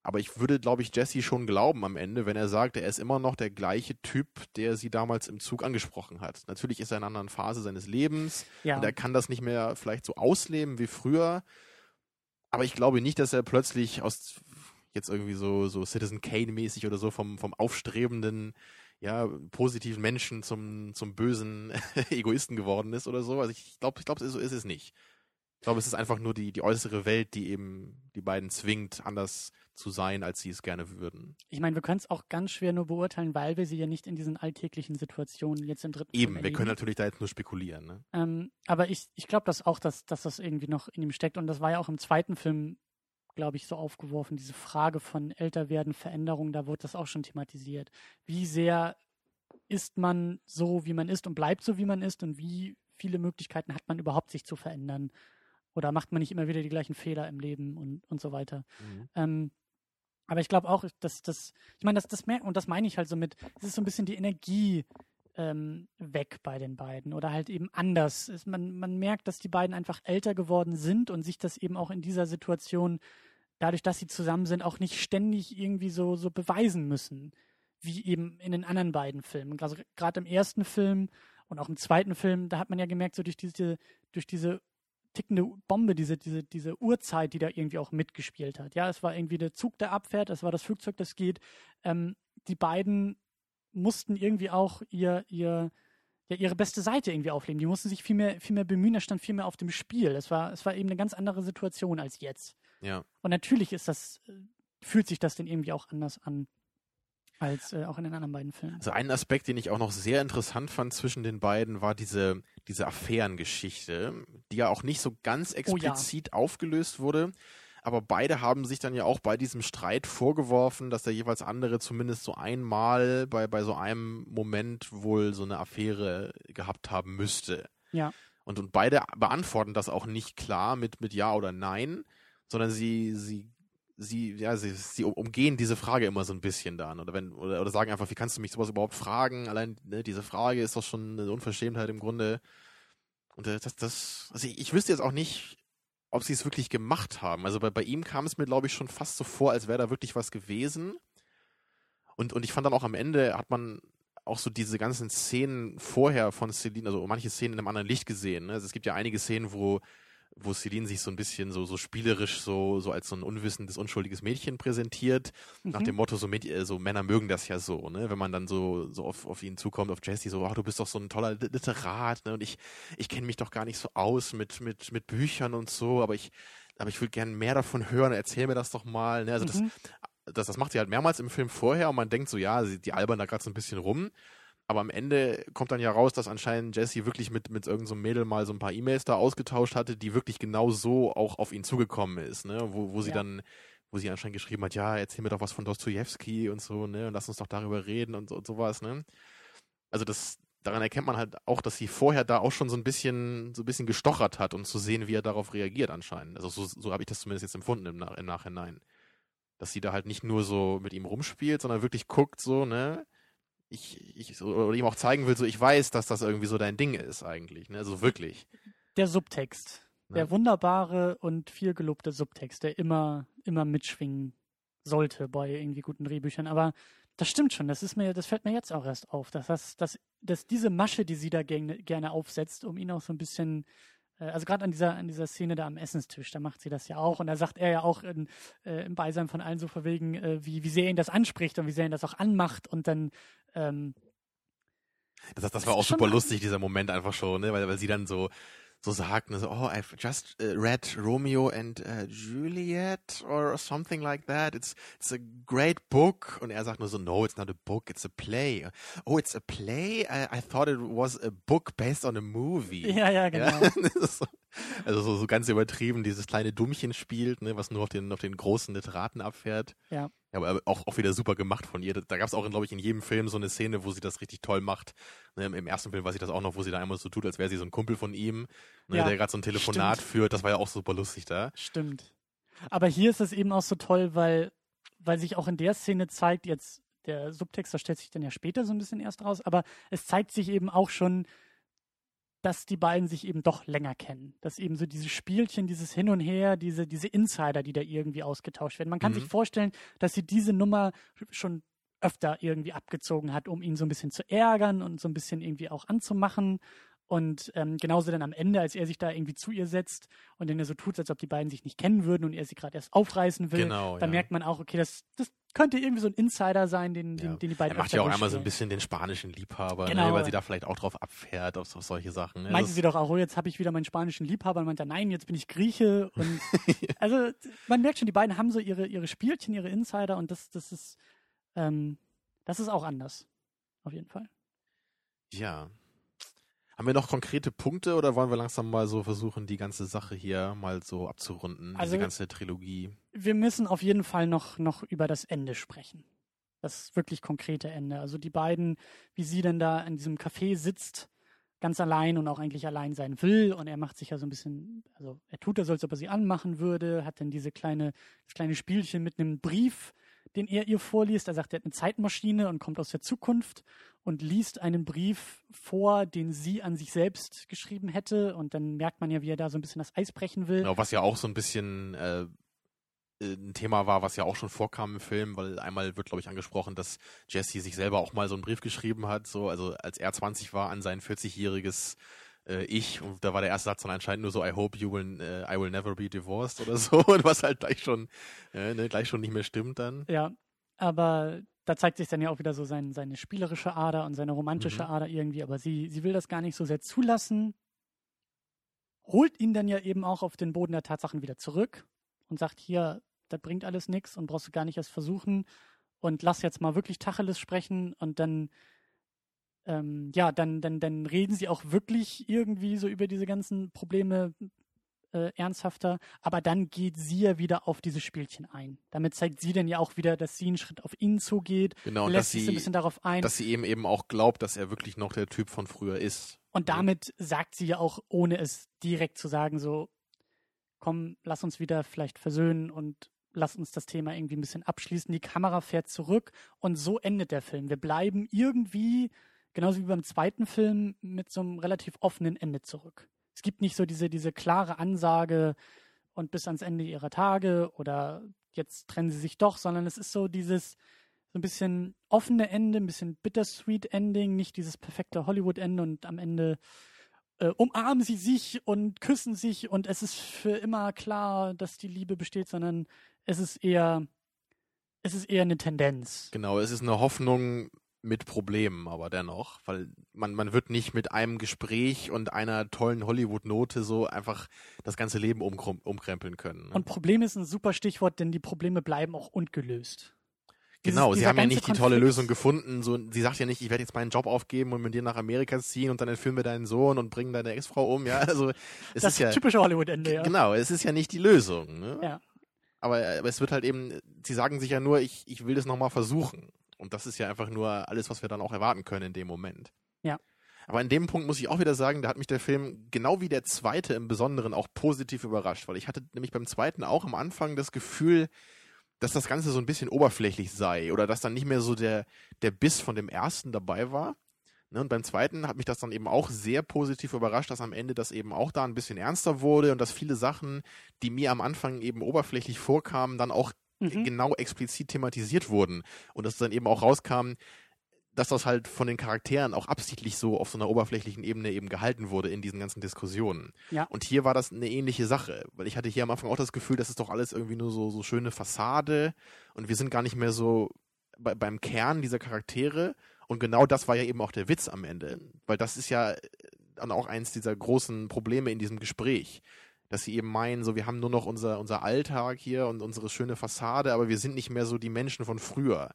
Aber ich würde, glaube ich, Jesse schon glauben am Ende, wenn er sagt, er ist immer noch der gleiche Typ, der sie damals im Zug angesprochen hat. Natürlich ist er in einer anderen Phase seines Lebens ja. und er kann das nicht mehr vielleicht so ausleben wie früher. Aber ich glaube nicht, dass er plötzlich aus jetzt irgendwie so, so Citizen Kane-mäßig oder so vom, vom aufstrebenden, ja, positiven Menschen zum, zum bösen Egoisten geworden ist oder so. Also ich glaube, ich glaube, so ist es nicht. Ich glaube, es ist einfach nur die, die äußere Welt, die eben die beiden zwingt, anders zu sein, als sie es gerne würden. Ich meine, wir können es auch ganz schwer nur beurteilen, weil wir sie ja nicht in diesen alltäglichen Situationen jetzt im dritten Eben, wir können natürlich da jetzt nur spekulieren. Ne? Ähm, aber ich, ich glaube das auch, dass, dass das irgendwie noch in ihm steckt. Und das war ja auch im zweiten Film, glaube ich, so aufgeworfen, diese Frage von Älterwerden, Veränderung, da wurde das auch schon thematisiert. Wie sehr ist man so, wie man ist und bleibt so, wie man ist und wie viele Möglichkeiten hat man überhaupt, sich zu verändern? Oder macht man nicht immer wieder die gleichen Fehler im Leben und, und so weiter? Mhm. Ähm, aber ich glaube auch, dass das, ich meine, das, das merkt, und das meine ich halt so mit, es ist so ein bisschen die Energie ähm, weg bei den beiden oder halt eben anders. Es, man, man merkt, dass die beiden einfach älter geworden sind und sich das eben auch in dieser Situation, dadurch, dass sie zusammen sind, auch nicht ständig irgendwie so, so beweisen müssen, wie eben in den anderen beiden Filmen. Also gerade im ersten Film und auch im zweiten Film, da hat man ja gemerkt, so durch diese, durch diese tickende Bombe, diese, diese, diese Uhrzeit, die da irgendwie auch mitgespielt hat. Ja, es war irgendwie der Zug, der abfährt, es war das Flugzeug, das geht. Ähm, die beiden mussten irgendwie auch ihr, ihr, ja, ihre beste Seite irgendwie aufleben. Die mussten sich viel mehr, viel mehr bemühen, da stand viel mehr auf dem Spiel. Es war, es war eben eine ganz andere Situation als jetzt. Ja. Und natürlich ist das, äh, fühlt sich das denn irgendwie auch anders an als äh, auch in den anderen beiden Filmen. Also ein Aspekt, den ich auch noch sehr interessant fand zwischen den beiden, war diese, diese Affärengeschichte, die ja auch nicht so ganz explizit oh, ja. aufgelöst wurde. Aber beide haben sich dann ja auch bei diesem Streit vorgeworfen, dass der jeweils andere zumindest so einmal bei, bei so einem Moment wohl so eine Affäre gehabt haben müsste. Ja. Und, und beide beantworten das auch nicht klar mit, mit Ja oder Nein, sondern sie, sie sie, ja, sie, sie umgehen diese Frage immer so ein bisschen dann. Oder wenn, oder, oder sagen einfach, wie kannst du mich sowas überhaupt fragen? Allein, ne, diese Frage ist doch schon eine Unverschämtheit im Grunde. Und äh, das, das, also ich, ich wüsste jetzt auch nicht, ob sie es wirklich gemacht haben. Also bei, bei ihm kam es mir, glaube ich, schon fast so vor, als wäre da wirklich was gewesen. Und, und ich fand dann auch am Ende hat man auch so diese ganzen Szenen vorher von Celine, also manche Szenen in einem anderen Licht gesehen. Ne? Also es gibt ja einige Szenen, wo wo Celine sich so ein bisschen so, so spielerisch so, so als so ein unwissendes, unschuldiges Mädchen präsentiert, mhm. nach dem Motto, so, Mäd äh, so Männer mögen das ja so, ne, wenn man dann so, so auf, auf ihn zukommt, auf Jesse, so, ach, du bist doch so ein toller Literat, ne, und ich, ich kenne mich doch gar nicht so aus mit, mit, mit Büchern und so, aber ich, aber ich würde gerne mehr davon hören, erzähl mir das doch mal, ne, also mhm. das, das, das macht sie halt mehrmals im Film vorher und man denkt so, ja, die albern da gerade so ein bisschen rum. Aber am Ende kommt dann ja raus, dass anscheinend Jesse wirklich mit, mit irgendeinem so Mädel mal so ein paar E-Mails da ausgetauscht hatte, die wirklich genau so auch auf ihn zugekommen ist, ne? Wo, wo sie ja. dann, wo sie anscheinend geschrieben hat, ja, erzähl mir doch was von Dostojewski und so, ne? Und lass uns doch darüber reden und, so, und sowas, ne? Also das, daran erkennt man halt auch, dass sie vorher da auch schon so ein bisschen, so ein bisschen gestochert hat, um zu sehen, wie er darauf reagiert anscheinend. Also so, so habe ich das zumindest jetzt empfunden im, Nach im Nachhinein. Dass sie da halt nicht nur so mit ihm rumspielt, sondern wirklich guckt, so, ne? Ich, ich so, oder ihm auch zeigen will, so ich weiß, dass das irgendwie so dein Ding ist eigentlich, ne? Also wirklich. Der Subtext. Der Ne? wunderbare und viel gelobte Subtext, der immer, immer mitschwingen sollte bei irgendwie guten Drehbüchern. Aber das stimmt schon, das ist mir, das fällt mir jetzt auch erst auf, dass, das, dass, dass diese Masche, die sie da gerne, gerne aufsetzt, um ihn auch so ein bisschen, also gerade an dieser, an dieser Szene da am Essenstisch, da macht sie das ja auch und da sagt er ja auch in, äh, im Beisein von allen so verwegen, äh, wie, wie sehr ihn das anspricht und wie sehr ihn das auch anmacht und dann ähm, Das, das Das war auch super lustig, dieser Moment einfach schon, ne? weil, weil sie dann so, so sagt, so, oh, I've just uh, read Romeo and uh, Juliet or something like that. It's, it's a great book. Und er sagt nur so, no, it's not a book, it's a play. Oh, it's a play? I, I thought it was a book based on a movie. ja, ja, genau. Ja, so, also so, so ganz übertrieben, dieses kleine Dummchen spielt, ne, was nur auf den, auf den großen Literaten abfährt. Ja. Ja, aber auch, auch wieder super gemacht von ihr. Da gab es auch, glaube ich, in jedem Film so eine Szene, wo sie das richtig toll macht. Ne, im, ersten Film weiß ich das auch noch, wo sie da einmal so tut, als wäre sie so ein Kumpel von ihm, ne, Ja, der gerade so ein Telefonat stimmt. führt. Das war ja auch super lustig da. Stimmt. Aber hier ist es eben auch so toll, weil, weil sich auch in der Szene zeigt, jetzt der Subtext, das stellt sich dann ja später so ein bisschen erst raus, aber es zeigt sich eben auch schon, dass die beiden sich eben doch länger kennen. Dass eben so diese Spielchen, dieses Hin und Her, diese, diese Insider, die da irgendwie ausgetauscht werden. Man kann Mhm. sich vorstellen, dass sie diese Nummer schon öfter irgendwie abgezogen hat, um ihn so ein bisschen zu ärgern und so ein bisschen irgendwie auch anzumachen. Und ähm, genauso dann am Ende, als er sich da irgendwie zu ihr setzt und dann er so tut, als ob die beiden sich nicht kennen würden und er sie gerade erst aufreißen will, Genau, dann ja. merkt man auch, okay, das, das könnte irgendwie so ein Insider sein, den, den, Ja. den die beiden Er macht ja auch einmal so ein bisschen den spanischen Liebhaber, Genau. ne, weil sie da vielleicht auch drauf abfährt, auf, auf solche Sachen. Ne? Meinte sie doch auch, oh, jetzt habe ich wieder meinen spanischen Liebhaber und meinte, nein, jetzt bin ich Grieche. Und also man merkt schon, die beiden haben so ihre, ihre Spielchen, ihre Insider und das, das ist, ähm, das ist auch anders. Auf jeden Fall. Ja. Haben wir noch konkrete Punkte oder wollen wir langsam mal so versuchen, die ganze Sache hier mal so abzurunden, Also- diese ganze Trilogie? Wir müssen auf jeden Fall noch, noch über das Ende sprechen. Das wirklich konkrete Ende. Also die beiden, wie sie denn da in diesem Café sitzt, ganz allein und auch eigentlich allein sein will. Und er macht sich ja so ein bisschen, also er tut das, als ob er sie anmachen würde, hat dann diese kleine, das kleine Spielchen mit einem Brief, den er ihr vorliest. Er sagt, er hat eine Zeitmaschine und kommt aus der Zukunft und liest einen Brief vor, den sie an sich selbst geschrieben hätte. Und dann merkt man ja, wie er da so ein bisschen das Eis brechen will. Genau, was ja auch so ein bisschen äh, äh, ein Thema war, was ja auch schon vorkam im Film, weil einmal wird, glaube ich, angesprochen, dass Jesse sich selber auch mal so einen Brief geschrieben hat, so, also als er 20 war an sein 40-jähriges äh, Ich und da war der erste Satz dann anscheinend nur so I hope you will äh, I will never be divorced oder so und was halt gleich schon äh, ne, gleich schon nicht mehr stimmt dann. Ja, aber da zeigt sich dann ja auch wieder so sein, seine spielerische Ader und seine romantische Mhm. Ader irgendwie, aber sie, sie will das gar nicht so sehr zulassen, holt ihn dann ja eben auch auf den Boden der Tatsachen wieder zurück und sagt, hier, das bringt alles nichts und brauchst du gar nicht erst versuchen und lass jetzt mal wirklich Tacheles sprechen und dann ähm, ja, dann, dann, dann reden sie auch wirklich irgendwie so über diese ganzen Probleme äh, ernsthafter, aber dann geht sie ja wieder auf diese Spielchen ein. Damit zeigt sie dann ja auch wieder, dass sie einen Schritt auf ihn zugeht, Genau, und lässt dass sich ein sie, bisschen darauf ein. dass sie eben eben auch glaubt, dass er wirklich noch der Typ von früher ist. Und damit sagt sie ja auch, ohne es direkt zu sagen, so, komm, lass uns wieder vielleicht versöhnen und lass uns das Thema irgendwie ein bisschen abschließen. Die Kamera fährt zurück und so endet der Film. Wir bleiben irgendwie, genauso wie beim zweiten Film, mit so einem relativ offenen Ende zurück. Es gibt nicht so diese, diese klare Ansage und bis ans Ende ihrer Tage oder jetzt trennen sie sich doch, sondern es ist so dieses, so ein bisschen offene Ende, ein bisschen bittersweet Ending, nicht dieses perfekte Hollywood-Ende und am Ende äh, umarmen sie sich und küssen sich und es ist für immer klar, dass die Liebe besteht, sondern es ist eher, es ist eher eine Tendenz. Genau, es ist eine Hoffnung mit Problemen, aber dennoch, weil man, man wird nicht mit einem Gespräch und einer tollen Hollywood-Note so einfach das ganze Leben umkrempeln können. Ne? Und Problem ist ein super Stichwort, denn die Probleme bleiben auch ungelöst. Dieses- genau, sie haben ja nicht die tolle Konflikt- Lösung gefunden. So, sie sagt ja nicht, ich werde jetzt meinen Job aufgeben und mit dir nach Amerika ziehen und dann entführen wir deinen Sohn und bringen deine Ex-Frau um. Ja, also es Das ist ja typische Hollywood-Ende, ja. genau, es ist ja nicht die Lösung. Ne? Ja. Aber, aber es wird halt eben, sie sagen sich ja nur, ich, ich will das nochmal versuchen. Und das ist ja einfach nur alles, was wir dann auch erwarten können in dem Moment. Ja. Aber in dem Punkt muss ich auch wieder sagen, da hat mich der Film genau wie der zweite im Besonderen auch positiv überrascht, weil ich hatte nämlich beim zweiten auch am Anfang das Gefühl, dass das Ganze so ein bisschen oberflächlich sei oder dass dann nicht mehr so der, der Biss von dem ersten dabei war. Ne, und beim zweiten hat mich das dann eben auch sehr positiv überrascht, dass am Ende das eben auch da ein bisschen ernster wurde und dass viele Sachen, die mir am Anfang eben oberflächlich vorkamen, dann auch Mhm. genau explizit thematisiert wurden. Und dass dann eben auch rauskam, dass das halt von den Charakteren auch absichtlich so auf so einer oberflächlichen Ebene eben gehalten wurde in diesen ganzen Diskussionen. Ja. Und hier war das eine ähnliche Sache, weil ich hatte hier am Anfang auch das Gefühl, das ist doch alles irgendwie nur so, so schöne Fassade und wir sind gar nicht mehr so bei, beim Kern dieser Charaktere. Und genau das war ja eben auch der Witz am Ende, weil das ist ja dann auch eins dieser großen Probleme in diesem Gespräch. Dass sie eben meinen, so wir haben nur noch unser, unser Alltag hier und unsere schöne Fassade, aber wir sind nicht mehr so die Menschen von früher.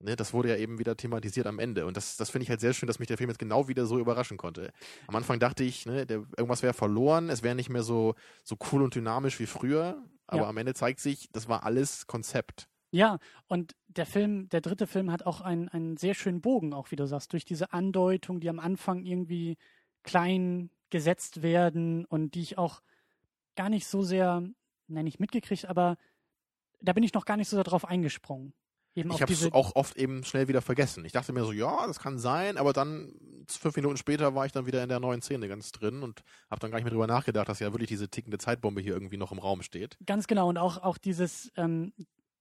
Ne, das wurde ja eben wieder thematisiert am Ende. Und das, das finde ich halt sehr schön, dass mich der Film jetzt genau wieder so überraschen konnte. Am Anfang dachte ich, ne, der, irgendwas wäre verloren, es wäre nicht mehr so, so cool und dynamisch wie früher. Aber Ja. am Ende zeigt sich, das war alles Konzept. Ja, und der Film, der dritte Film hat auch einen, einen sehr schönen Bogen, auch wie du sagst, durch diese Andeutung, die am Anfang irgendwie klein gesetzt werden und die ich auch gar nicht so sehr, nein, nicht mitgekriegt, aber da bin ich noch gar nicht so sehr drauf eingesprungen. Eben Ich habe es auch oft eben schnell wieder vergessen. Ich dachte mir so, ja, das kann sein, aber dann fünf Minuten später war ich dann wieder in der neuen Szene ganz drin und habe dann gar nicht mehr drüber nachgedacht, dass ja wirklich diese tickende Zeitbombe hier irgendwie noch im Raum steht. Ganz genau, und auch, auch dieses, ähm,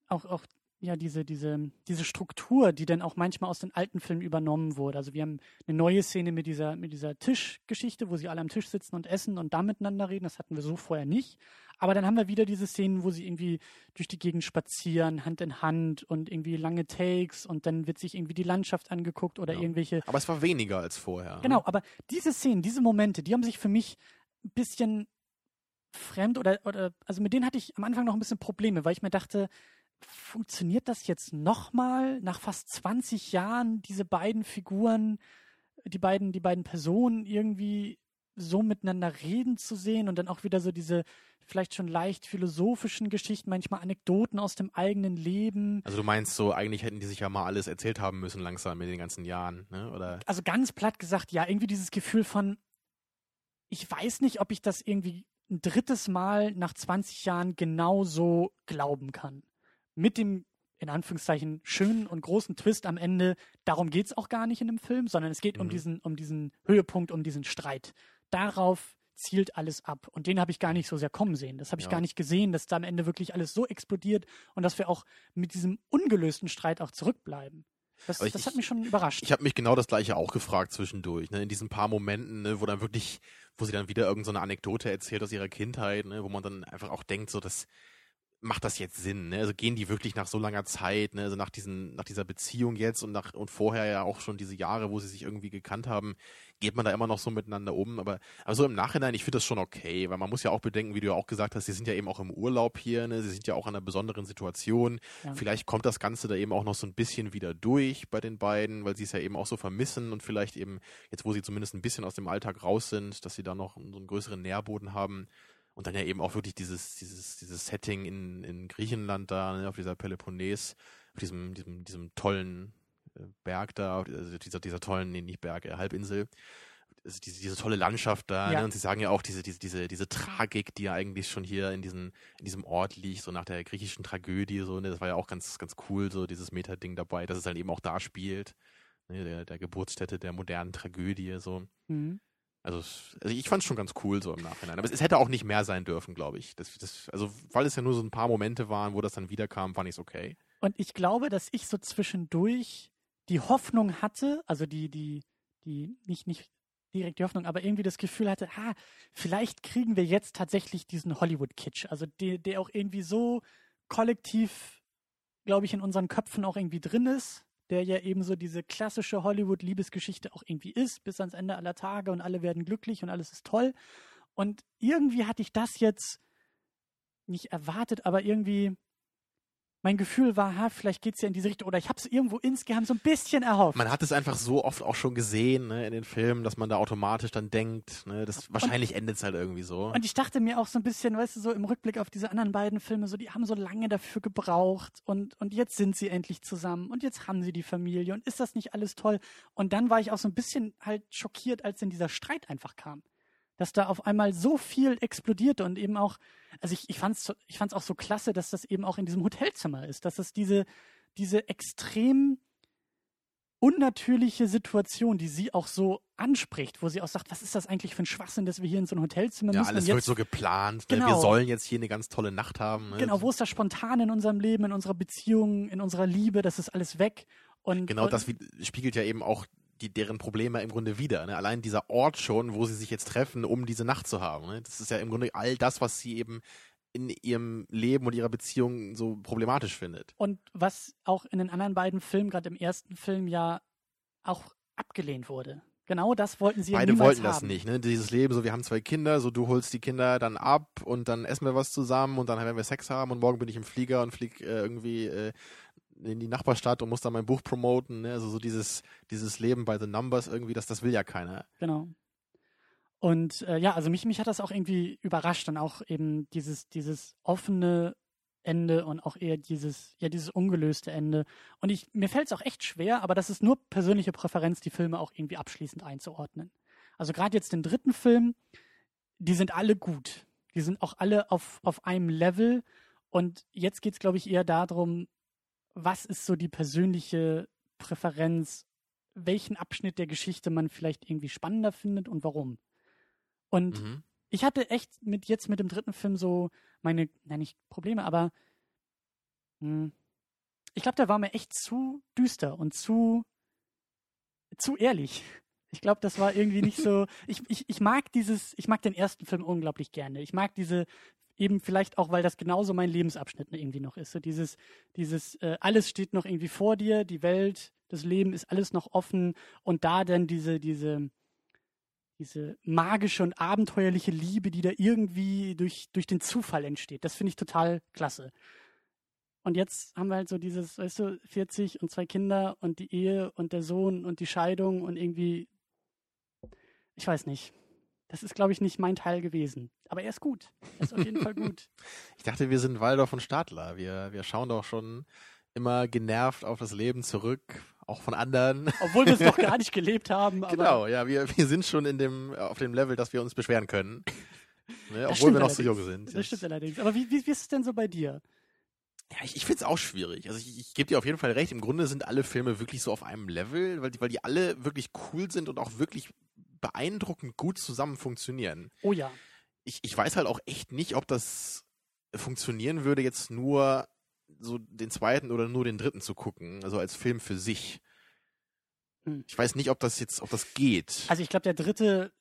auch, auch, ja, diese, diese, diese Struktur, die dann auch manchmal aus den alten Filmen übernommen wurde. Also wir haben eine neue Szene mit dieser, mit dieser Tischgeschichte, wo sie alle am Tisch sitzen und essen und da miteinander reden. Das hatten wir so vorher nicht. Aber dann haben wir wieder diese Szenen, wo sie irgendwie durch die Gegend spazieren, Hand in Hand und irgendwie lange Takes und dann wird sich irgendwie die Landschaft angeguckt oder Ja. irgendwelche Aber es war weniger als vorher. ne? Genau, aber diese Szenen, diese Momente, die haben sich für mich ein bisschen fremd oder, oder also mit denen hatte ich am Anfang noch ein bisschen Probleme, weil ich mir dachte, funktioniert das jetzt nochmal nach fast 20 Jahren, diese beiden Figuren, die beiden, die beiden Personen irgendwie so miteinander reden zu sehen und dann auch wieder so diese vielleicht schon leicht philosophischen Geschichten, manchmal Anekdoten aus dem eigenen Leben. Also du meinst so, eigentlich hätten die sich ja mal alles erzählt haben müssen langsam in den ganzen Jahren, ne? Oder also ganz platt gesagt, ja, irgendwie dieses Gefühl von, ich weiß nicht, ob ich das irgendwie ein drittes Mal nach 20 Jahren genauso glauben kann. Mit dem, in Anführungszeichen, schönen und großen Twist am Ende, darum geht's auch gar nicht in dem Film, sondern es geht um Mhm. diesen, um diesen Höhepunkt, um diesen Streit. Darauf zielt alles ab. Und den habe ich gar nicht so sehr kommen sehen. Das habe ich Ja. gar nicht gesehen, dass da am Ende wirklich alles so explodiert und dass wir auch mit diesem ungelösten Streit auch zurückbleiben. Das, ich- das hat mich schon überrascht. Ich habe mich genau das gleiche auch gefragt zwischendurch, ne? in diesen paar Momenten, ne, wo dann wirklich, wo sie dann wieder irgendeine so eine Anekdote erzählt aus ihrer Kindheit, ne, wo man dann einfach auch denkt, so das macht das jetzt Sinn, ne? Also gehen die wirklich nach so langer Zeit, ne, also nach diesen, nach dieser Beziehung jetzt und nach und vorher ja auch schon diese Jahre, wo sie sich irgendwie gekannt haben, geht man da immer noch so miteinander um. Aber, aber so im Nachhinein, ich finde das schon okay, weil man muss ja auch bedenken, wie du ja auch gesagt hast, sie sind ja eben auch im Urlaub hier, ne? Sie sind ja auch in einer besonderen Situation. Ja. Vielleicht kommt das Ganze da eben auch noch so ein bisschen wieder durch bei den beiden, weil sie es ja eben auch so vermissen und vielleicht eben, jetzt wo sie zumindest ein bisschen aus dem Alltag raus sind, dass sie da noch so einen größeren Nährboden haben. Und dann ja eben auch wirklich dieses, dieses, dieses Setting in, in Griechenland da, ne, auf dieser Peloponnes, auf diesem, diesem, diesem tollen äh, Berg da, also dieser, dieser tollen, nee, nicht Berg, äh, Halbinsel. Also diese, diese tolle Landschaft da, Ja. ne? und sie sagen ja auch diese, diese, diese, diese Tragik, die ja eigentlich schon hier in diesem, in diesem Ort liegt, so nach der griechischen Tragödie, so, ne, das war ja auch ganz, ganz cool, so dieses Meta-Ding dabei, dass es halt eben auch da spielt, ne, der, der Geburtsstätte der modernen Tragödie, so. Mhm. Also, also ich fand es schon ganz cool so im Nachhinein. Aber es, es hätte auch nicht mehr sein dürfen, glaube ich. Das, das, also, weil es ja nur so ein paar Momente waren, wo das dann wiederkam, fand ich es okay. Und ich glaube, dass ich so zwischendurch die Hoffnung hatte, also die, die, die, nicht, nicht direkt die Hoffnung, aber irgendwie das Gefühl hatte, ah, vielleicht kriegen wir jetzt tatsächlich diesen Hollywood-Kitsch. Also der, der auch irgendwie so kollektiv, glaube ich, in unseren Köpfen auch irgendwie drin ist, der ja eben so diese klassische Hollywood-Liebesgeschichte auch irgendwie ist, bis ans Ende aller Tage und alle werden glücklich und alles ist toll. Und irgendwie hatte ich das jetzt nicht erwartet, aber irgendwie mein Gefühl war, ha, vielleicht geht's ja in diese Richtung. Oder ich habe es irgendwo insgeheim so ein bisschen erhofft. Man hat es einfach so oft auch schon gesehen ne, in den Filmen, dass man da automatisch dann denkt, ne, das, wahrscheinlich endet es halt irgendwie so. Und ich dachte mir auch so ein bisschen, weißt du, so im Rückblick auf diese anderen beiden Filme, so die haben so lange dafür gebraucht und, und jetzt sind sie endlich zusammen und jetzt haben sie die Familie und ist das nicht alles toll? Und dann war ich auch so ein bisschen halt schockiert, als dann dieser Streit einfach kam. Dass da auf einmal so viel explodierte und eben auch, also ich, ich fand's, so- ich fand's auch so klasse, dass das eben auch in diesem Hotelzimmer ist, dass es diese, diese extrem unnatürliche Situation, die sie auch so anspricht, wo sie auch sagt, was ist das eigentlich für ein Schwachsinn, dass wir hier in so ein Hotelzimmer Ja, müssen. alles und jetzt, wird so geplant. Ne? Wir Genau. sollen jetzt hier eine ganz tolle Nacht haben. Ne? Genau, wo ist das spontan in unserem Leben, in unserer Beziehung, in unserer Liebe, das ist alles weg. Und, Genau und, das spiegelt ja eben auch die, deren Probleme im Grunde wieder. Ne? Allein dieser Ort schon, wo sie sich jetzt treffen, um diese Nacht zu haben. Ne? Das ist ja im Grunde all das, was sie eben in ihrem Leben und ihrer Beziehung so problematisch findet. Und was auch in den anderen beiden Filmen, gerade im ersten Film ja auch abgelehnt wurde. Genau das wollten sie ja Beide niemals wollten das haben. nicht, ne? Dieses Leben, so wir haben zwei Kinder, so du holst die Kinder dann ab und dann essen wir was zusammen und dann werden wir Sex haben und morgen bin ich im Flieger und flieg äh, irgendwie äh, in die Nachbarstadt und muss dann mein Buch promoten, ne? Also so dieses, dieses Leben bei The Numbers irgendwie, das, das will ja keiner. Genau. Und äh, ja, also mich, mich hat das auch irgendwie überrascht und auch eben dieses, dieses offene Ende und auch eher dieses, ja, dieses ungelöste Ende. Und ich, mir fällt es auch echt schwer, aber das ist nur persönliche Präferenz, die Filme auch irgendwie abschließend einzuordnen. Also gerade jetzt den dritten Film, die sind alle gut. Die sind auch alle auf, auf einem Level. Und jetzt geht es, glaube ich, eher darum, was ist so die persönliche Präferenz, welchen Abschnitt der Geschichte man vielleicht irgendwie spannender findet und warum. Und Mhm. ich hatte echt mit jetzt mit dem dritten Film so meine, nein, nicht Probleme, aber hm, ich glaube, der war mir echt zu düster und zu, zu ehrlich. Ich glaube, das war irgendwie nicht so. Ich, ich, ich mag dieses, ich mag den ersten Film unglaublich gerne. Ich mag diese, eben vielleicht auch, weil das genauso mein Lebensabschnitt irgendwie noch ist. So dieses, dieses, äh, alles steht noch irgendwie vor dir, die Welt, das Leben ist alles noch offen und da dann diese, diese, diese magische und abenteuerliche Liebe, die da irgendwie durch, durch den Zufall entsteht. Das finde ich total klasse. Und jetzt haben wir halt so dieses, weißt du, 40 und zwei Kinder und die Ehe und der Sohn und die Scheidung und irgendwie, ich weiß nicht. Das ist, glaube ich, nicht mein Teil gewesen. Aber er ist gut. Er ist auf jeden Fall gut. Ich dachte, wir sind Waldorf und Stadler. Wir, wir schauen doch schon immer genervt auf das Leben zurück, auch von anderen. Obwohl wir es noch gar nicht gelebt haben. Aber Genau, ja, wir, wir sind schon in dem, auf dem Level, dass wir uns beschweren können. Ne, obwohl wir noch so jung sind. Das stimmt allerdings. Aber wie, wie, wie ist es denn so bei dir? Ja, ich, ich finde es auch schwierig. Also ich, ich gebe dir auf jeden Fall recht. Im Grunde sind alle Filme wirklich so auf einem Level, weil die, weil die alle wirklich cool sind und auch wirklich beeindruckend gut zusammen funktionieren. Oh ja. Ich, ich weiß halt auch echt nicht, ob das funktionieren würde, jetzt nur so den zweiten oder nur den dritten zu gucken, also als Film für sich. Hm. Ich weiß nicht, ob das jetzt, ob das geht. Also ich glaube, der dritte,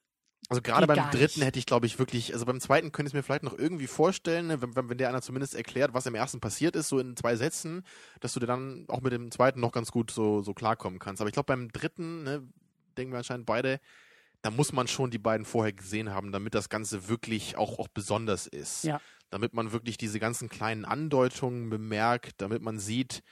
Also gerade beim dritten nicht. hätte ich, glaube ich, wirklich, also beim zweiten könnte ich es mir vielleicht noch irgendwie vorstellen, ne, wenn, wenn, wenn der einer zumindest erklärt, was im ersten passiert ist, so in zwei Sätzen, dass du dir dann auch mit dem zweiten noch ganz gut so, so klarkommen kannst. Aber ich glaube, beim dritten, ne, denken wir anscheinend beide, da muss man schon die beiden vorher gesehen haben, damit das Ganze wirklich auch, auch besonders ist. Ja. Damit man wirklich diese ganzen kleinen Andeutungen bemerkt, damit man sieht,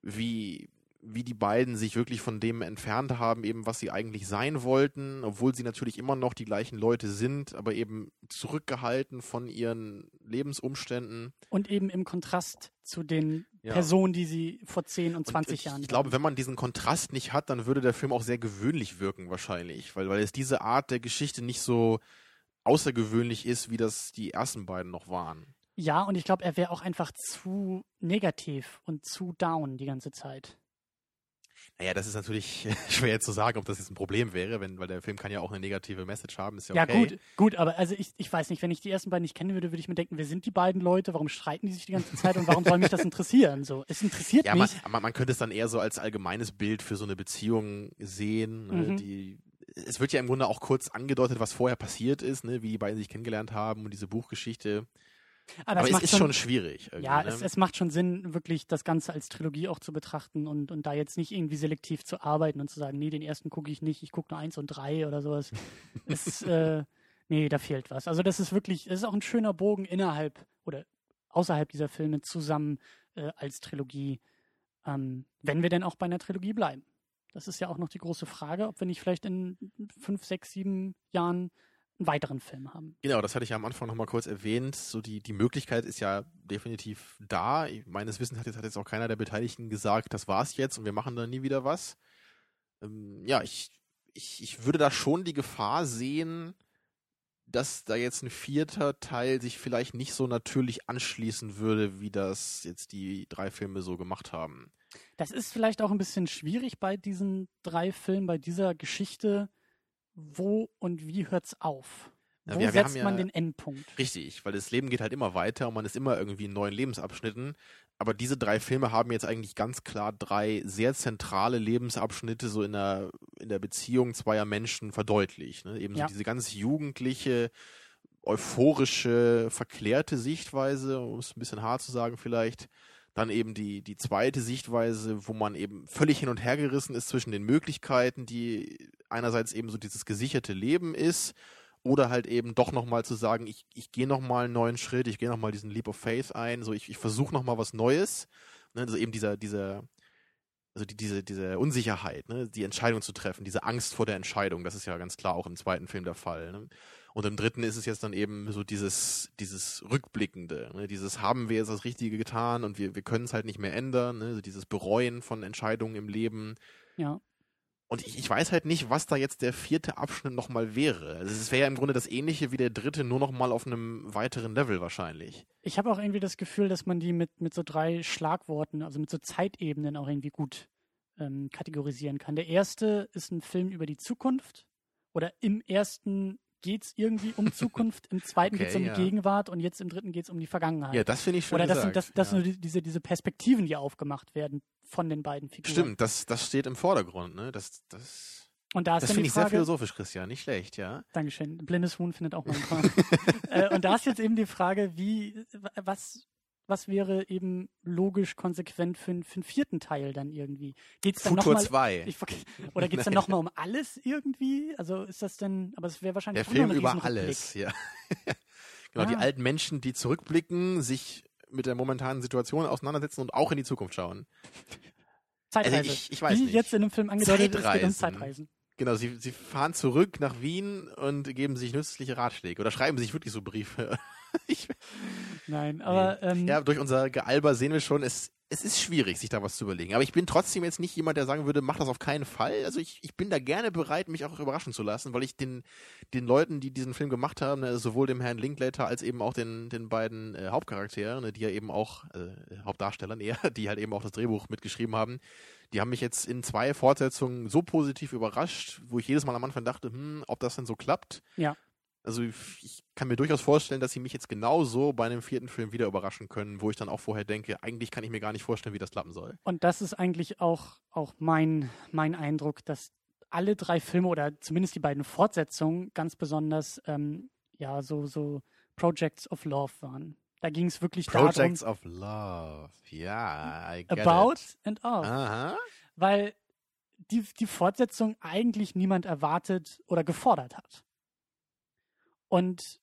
wie, wie die beiden sich wirklich von dem entfernt haben, eben was sie eigentlich sein wollten, obwohl sie natürlich immer noch die gleichen Leute sind, aber eben zurückgehalten von ihren Lebensumständen. und eben im Kontrast zu den Ja. Personen, die sie vor 10 und 20 und ich, Jahren Ich glaube, wenn man diesen Kontrast nicht hat, dann würde der Film auch sehr gewöhnlich wirken wahrscheinlich, weil, weil es diese Art der Geschichte nicht so außergewöhnlich ist, wie das die ersten beiden noch waren. Ja, und ich glaube, er wäre auch einfach zu negativ und zu down die ganze Zeit. Naja, das ist natürlich schwer zu sagen, ob das jetzt ein Problem wäre, wenn, weil der Film kann ja auch eine negative Message haben, ist ja Ja, okay. gut, gut, aber also ich, ich weiß nicht, wenn ich die ersten beiden nicht kennen würde, würde ich mir denken, wer sind die beiden Leute, warum streiten die sich die ganze Zeit und warum soll mich das interessieren? So, es interessiert Ja, man, mich. man, man könnte es dann eher so als allgemeines Bild für so eine Beziehung sehen. Ne, Mhm. die, es wird ja im Grunde auch kurz angedeutet, was vorher passiert ist, ne, wie die beiden sich kennengelernt haben und diese Buchgeschichte. Aber, Aber es ist schon schwierig. irgendwie, Ja, ne? es, es macht schon Sinn, wirklich das Ganze als Trilogie auch zu betrachten und, und da jetzt nicht irgendwie selektiv zu arbeiten und zu sagen, nee, den ersten gucke ich nicht, ich gucke nur eins und drei oder sowas. es, äh, nee, da fehlt was. Also das ist wirklich, es ist auch ein schöner Bogen innerhalb oder außerhalb dieser Filme zusammen äh, als Trilogie, ähm, wenn wir denn auch bei einer Trilogie bleiben. Das ist ja auch noch die große Frage, ob wir nicht vielleicht in fünf, sechs, sieben Jahren einen weiteren Film haben. Genau, das hatte ich ja am Anfang nochmal kurz erwähnt. So die, die Möglichkeit ist ja definitiv da. Meines Wissens hat jetzt, hat jetzt auch keiner der Beteiligten gesagt, das war's jetzt und wir machen da nie wieder was. Ähm, ja, ich, ich, ich würde da schon die Gefahr sehen, dass da jetzt ein vierter Teil sich vielleicht nicht so natürlich anschließen würde, wie das jetzt die drei Filme so gemacht haben. Das ist vielleicht auch ein bisschen schwierig bei diesen drei Filmen, bei dieser Geschichte. Wo und wie hört's auf? Ja, Wo wir- wir setzt haben ja- man den Endpunkt? Richtig, weil das Leben geht halt immer weiter und man ist immer irgendwie in neuen Lebensabschnitten. Aber diese drei Filme haben jetzt eigentlich ganz klar drei sehr zentrale Lebensabschnitte so in der, in der Beziehung zweier Menschen verdeutlicht. Ne? Eben Ja. so diese ganz jugendliche, euphorische, verklärte Sichtweise, um es ein bisschen hart zu sagen vielleicht. Dann eben die, die zweite Sichtweise, wo man eben völlig hin und her gerissen ist zwischen den Möglichkeiten, die einerseits eben so dieses gesicherte Leben ist oder halt eben doch nochmal zu sagen, ich, ich gehe nochmal einen neuen Schritt, ich gehe nochmal diesen Leap of Faith ein, so ich, ich versuche nochmal was Neues. Ne, also eben dieser, dieser, also die, diese, diese Unsicherheit, ne, die Entscheidung zu treffen, diese Angst vor der Entscheidung, das ist ja ganz klar auch im zweiten Film der Fall. Ne? Und im dritten ist es jetzt dann eben so dieses, dieses Rückblickende, ne? dieses haben wir jetzt das Richtige getan und wir, wir können es halt nicht mehr ändern, ne? also dieses Bereuen von Entscheidungen im Leben. Ja. Und ich, ich weiß halt nicht, was da jetzt der vierte Abschnitt nochmal wäre. Also es wäre ja im Grunde das ähnliche wie der dritte, nur nochmal auf einem weiteren Level wahrscheinlich. Ich habe auch irgendwie das Gefühl, dass man die mit, mit so drei Schlagworten, also mit so Zeitebenen auch irgendwie gut ähm, kategorisieren kann. Der erste ist ein Film über die Zukunft oder im ersten geht es irgendwie um Zukunft, im zweiten Okay, geht es um ja. die Gegenwart und jetzt im dritten geht es um die Vergangenheit. Ja, das finde ich schön oder das sind, gesagt. das, das ja. sind diese, diese Perspektiven, die aufgemacht werden von den beiden Figuren. Stimmt, das, das steht im Vordergrund. Ne? Das, das, Und da ist das finde ich sehr philosophisch, Christian. Nicht schlecht, ja. Dankeschön. Blindes Huhn findet auch mal ein paar. äh, und da ist jetzt eben die Frage, wie, was, was wäre eben logisch konsequent für, einen- für einen vierten Teil dann irgendwie? Geht's dann Futur nochmal, 2. ich, oder geht's dann Nein. nochmal um alles irgendwie? Also ist das denn, aber es wäre wahrscheinlich Der Film über alles, ja. genau, die Ah. alten Menschen, die zurückblicken, sich mit der momentanen Situation auseinandersetzen und auch in die Zukunft schauen. Zeitreise. Also ich- ich weiß Wie nicht. jetzt in dem Film angedeutet ist, es geht um Zeitreisen. Zeitreisen. Genau, sie, sie fahren zurück nach Wien und geben sich nützliche Ratschläge oder schreiben sich wirklich so Briefe. ich, Nein, aber ähm, ja, durch unser Gealber sehen wir schon, es, es ist schwierig, sich da was zu überlegen. Aber ich bin trotzdem jetzt nicht jemand, der sagen würde, mach das auf keinen Fall. Also ich, ich bin da gerne bereit, mich auch überraschen zu lassen, weil ich den, den Leuten, die diesen Film gemacht haben, ne, sowohl dem Herrn Linklater als eben auch den, den beiden äh, Hauptcharakteren, ne, die ja eben auch, äh, Hauptdarstellern eher, die halt eben auch das Drehbuch mitgeschrieben haben, die haben mich jetzt in zwei Fortsetzungen so positiv überrascht, wo ich jedes Mal am Anfang dachte, hm, ob das denn so klappt. Ja. Also ich kann mir durchaus vorstellen, dass sie mich jetzt genauso bei einem vierten Film wieder überraschen können, wo ich dann auch vorher denke, eigentlich kann ich mir gar nicht vorstellen, wie das klappen soll. Und das ist eigentlich auch, auch mein, mein Eindruck, dass alle drei Filme oder zumindest die beiden Fortsetzungen ganz besonders ähm, ja so, so Projects of Love waren. Da ging es wirklich Projects of Love. Ja, I get darum, about it. and of. Aha. Weil die, die Fortsetzung eigentlich niemand erwartet oder gefordert hat. Und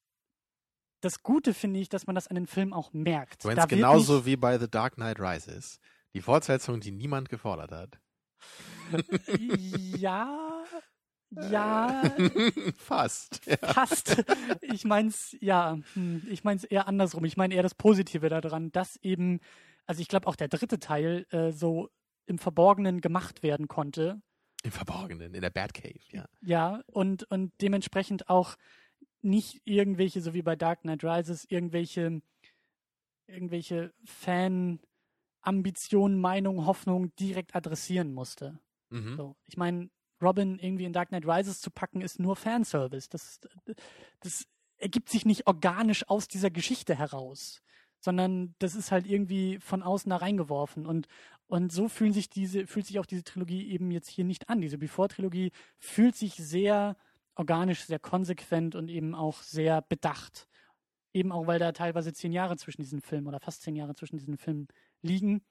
das Gute finde ich, dass man das an den Film auch merkt. Da wird genauso wie bei The Dark Knight Rises. Die Fortsetzung, die niemand gefordert hat. ja, ja, Fast. Ja. Fast. Ich mein's, ja, hm, ich mein's eher andersrum. Ich meine eher das Positive daran, dass eben, also ich glaube auch der dritte Teil äh, so im Verborgenen gemacht werden konnte. Im Verborgenen, in der Batcave, ja. Ja, und, und dementsprechend auch nicht irgendwelche, so wie bei Dark Knight Rises, irgendwelche, irgendwelche Fan-Ambitionen, Meinungen, Hoffnungen direkt adressieren musste. Mhm. So, ich meine, Robin irgendwie in Dark Knight Rises zu packen, ist nur Fanservice. Das, das ergibt sich nicht organisch aus dieser Geschichte heraus, sondern das ist halt irgendwie von außen da reingeworfen. Und, und so fühlen sich diese, fühlt sich auch diese Trilogie eben jetzt hier nicht an. Diese Before-Trilogie fühlt sich sehr organisch, sehr konsequent und eben auch sehr bedacht. Eben auch, weil da teilweise zehn Jahre zwischen diesen Filmen oder fast zehn Jahre zwischen diesen Filmen liegen.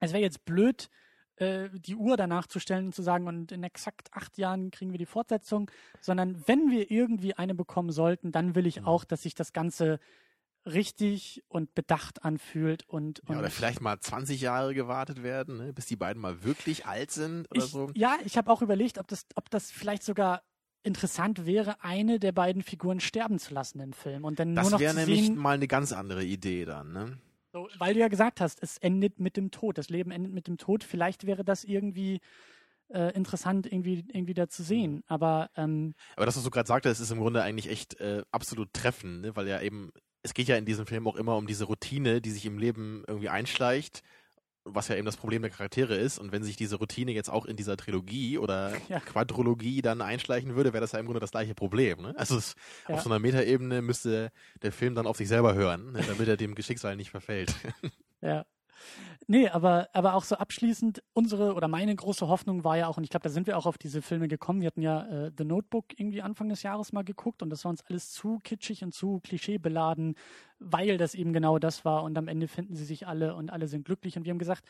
Es wäre jetzt blöd, äh, die Uhr danach zu stellen und zu sagen, und in exakt acht Jahren kriegen wir die Fortsetzung, sondern wenn wir irgendwie eine bekommen sollten, dann will ich Mhm. auch, dass sich das Ganze richtig und bedacht anfühlt und, und Ja, oder vielleicht mal 20 Jahre gewartet werden, ne, bis die beiden mal wirklich alt sind oder ich, so. Ja, ich habe auch überlegt, ob das, ob das vielleicht sogar interessant wäre, eine der beiden Figuren sterben zu lassen im Film und dann nur Das wäre nämlich sehen, mal eine ganz andere Idee dann, ne? So, weil du ja gesagt hast, es endet mit dem Tod. Das Leben endet mit dem Tod. Vielleicht wäre das irgendwie äh, interessant irgendwie, irgendwie da zu sehen. Aber, ähm, Aber das, was du gerade sagtest, ist im Grunde eigentlich echt äh, absolut treffend, ne? weil ja eben, es geht ja in diesem Film auch immer um diese Routine, die sich im Leben irgendwie einschleicht was ja eben das Problem der Charaktere ist. Und wenn sich diese Routine jetzt auch in dieser Trilogie oder ja. Quadrologie dann einschleichen würde, wäre das ja im Grunde das gleiche Problem. Ne? Also es, ja. auf so einer Metaebene müsste der Film dann auf sich selber hören, ne? damit er dem Geschicksal nicht verfällt. Ja. Nee, aber, aber auch so abschließend, unsere oder meine große Hoffnung war ja auch, und ich glaube, da sind wir auch auf diese Filme gekommen. Wir hatten ja äh, The Notebook irgendwie Anfang des Jahres mal geguckt und das war uns alles zu kitschig und zu klischeebeladen, weil das eben genau das war und am Ende finden sie sich alle und alle sind glücklich und wir haben gesagt,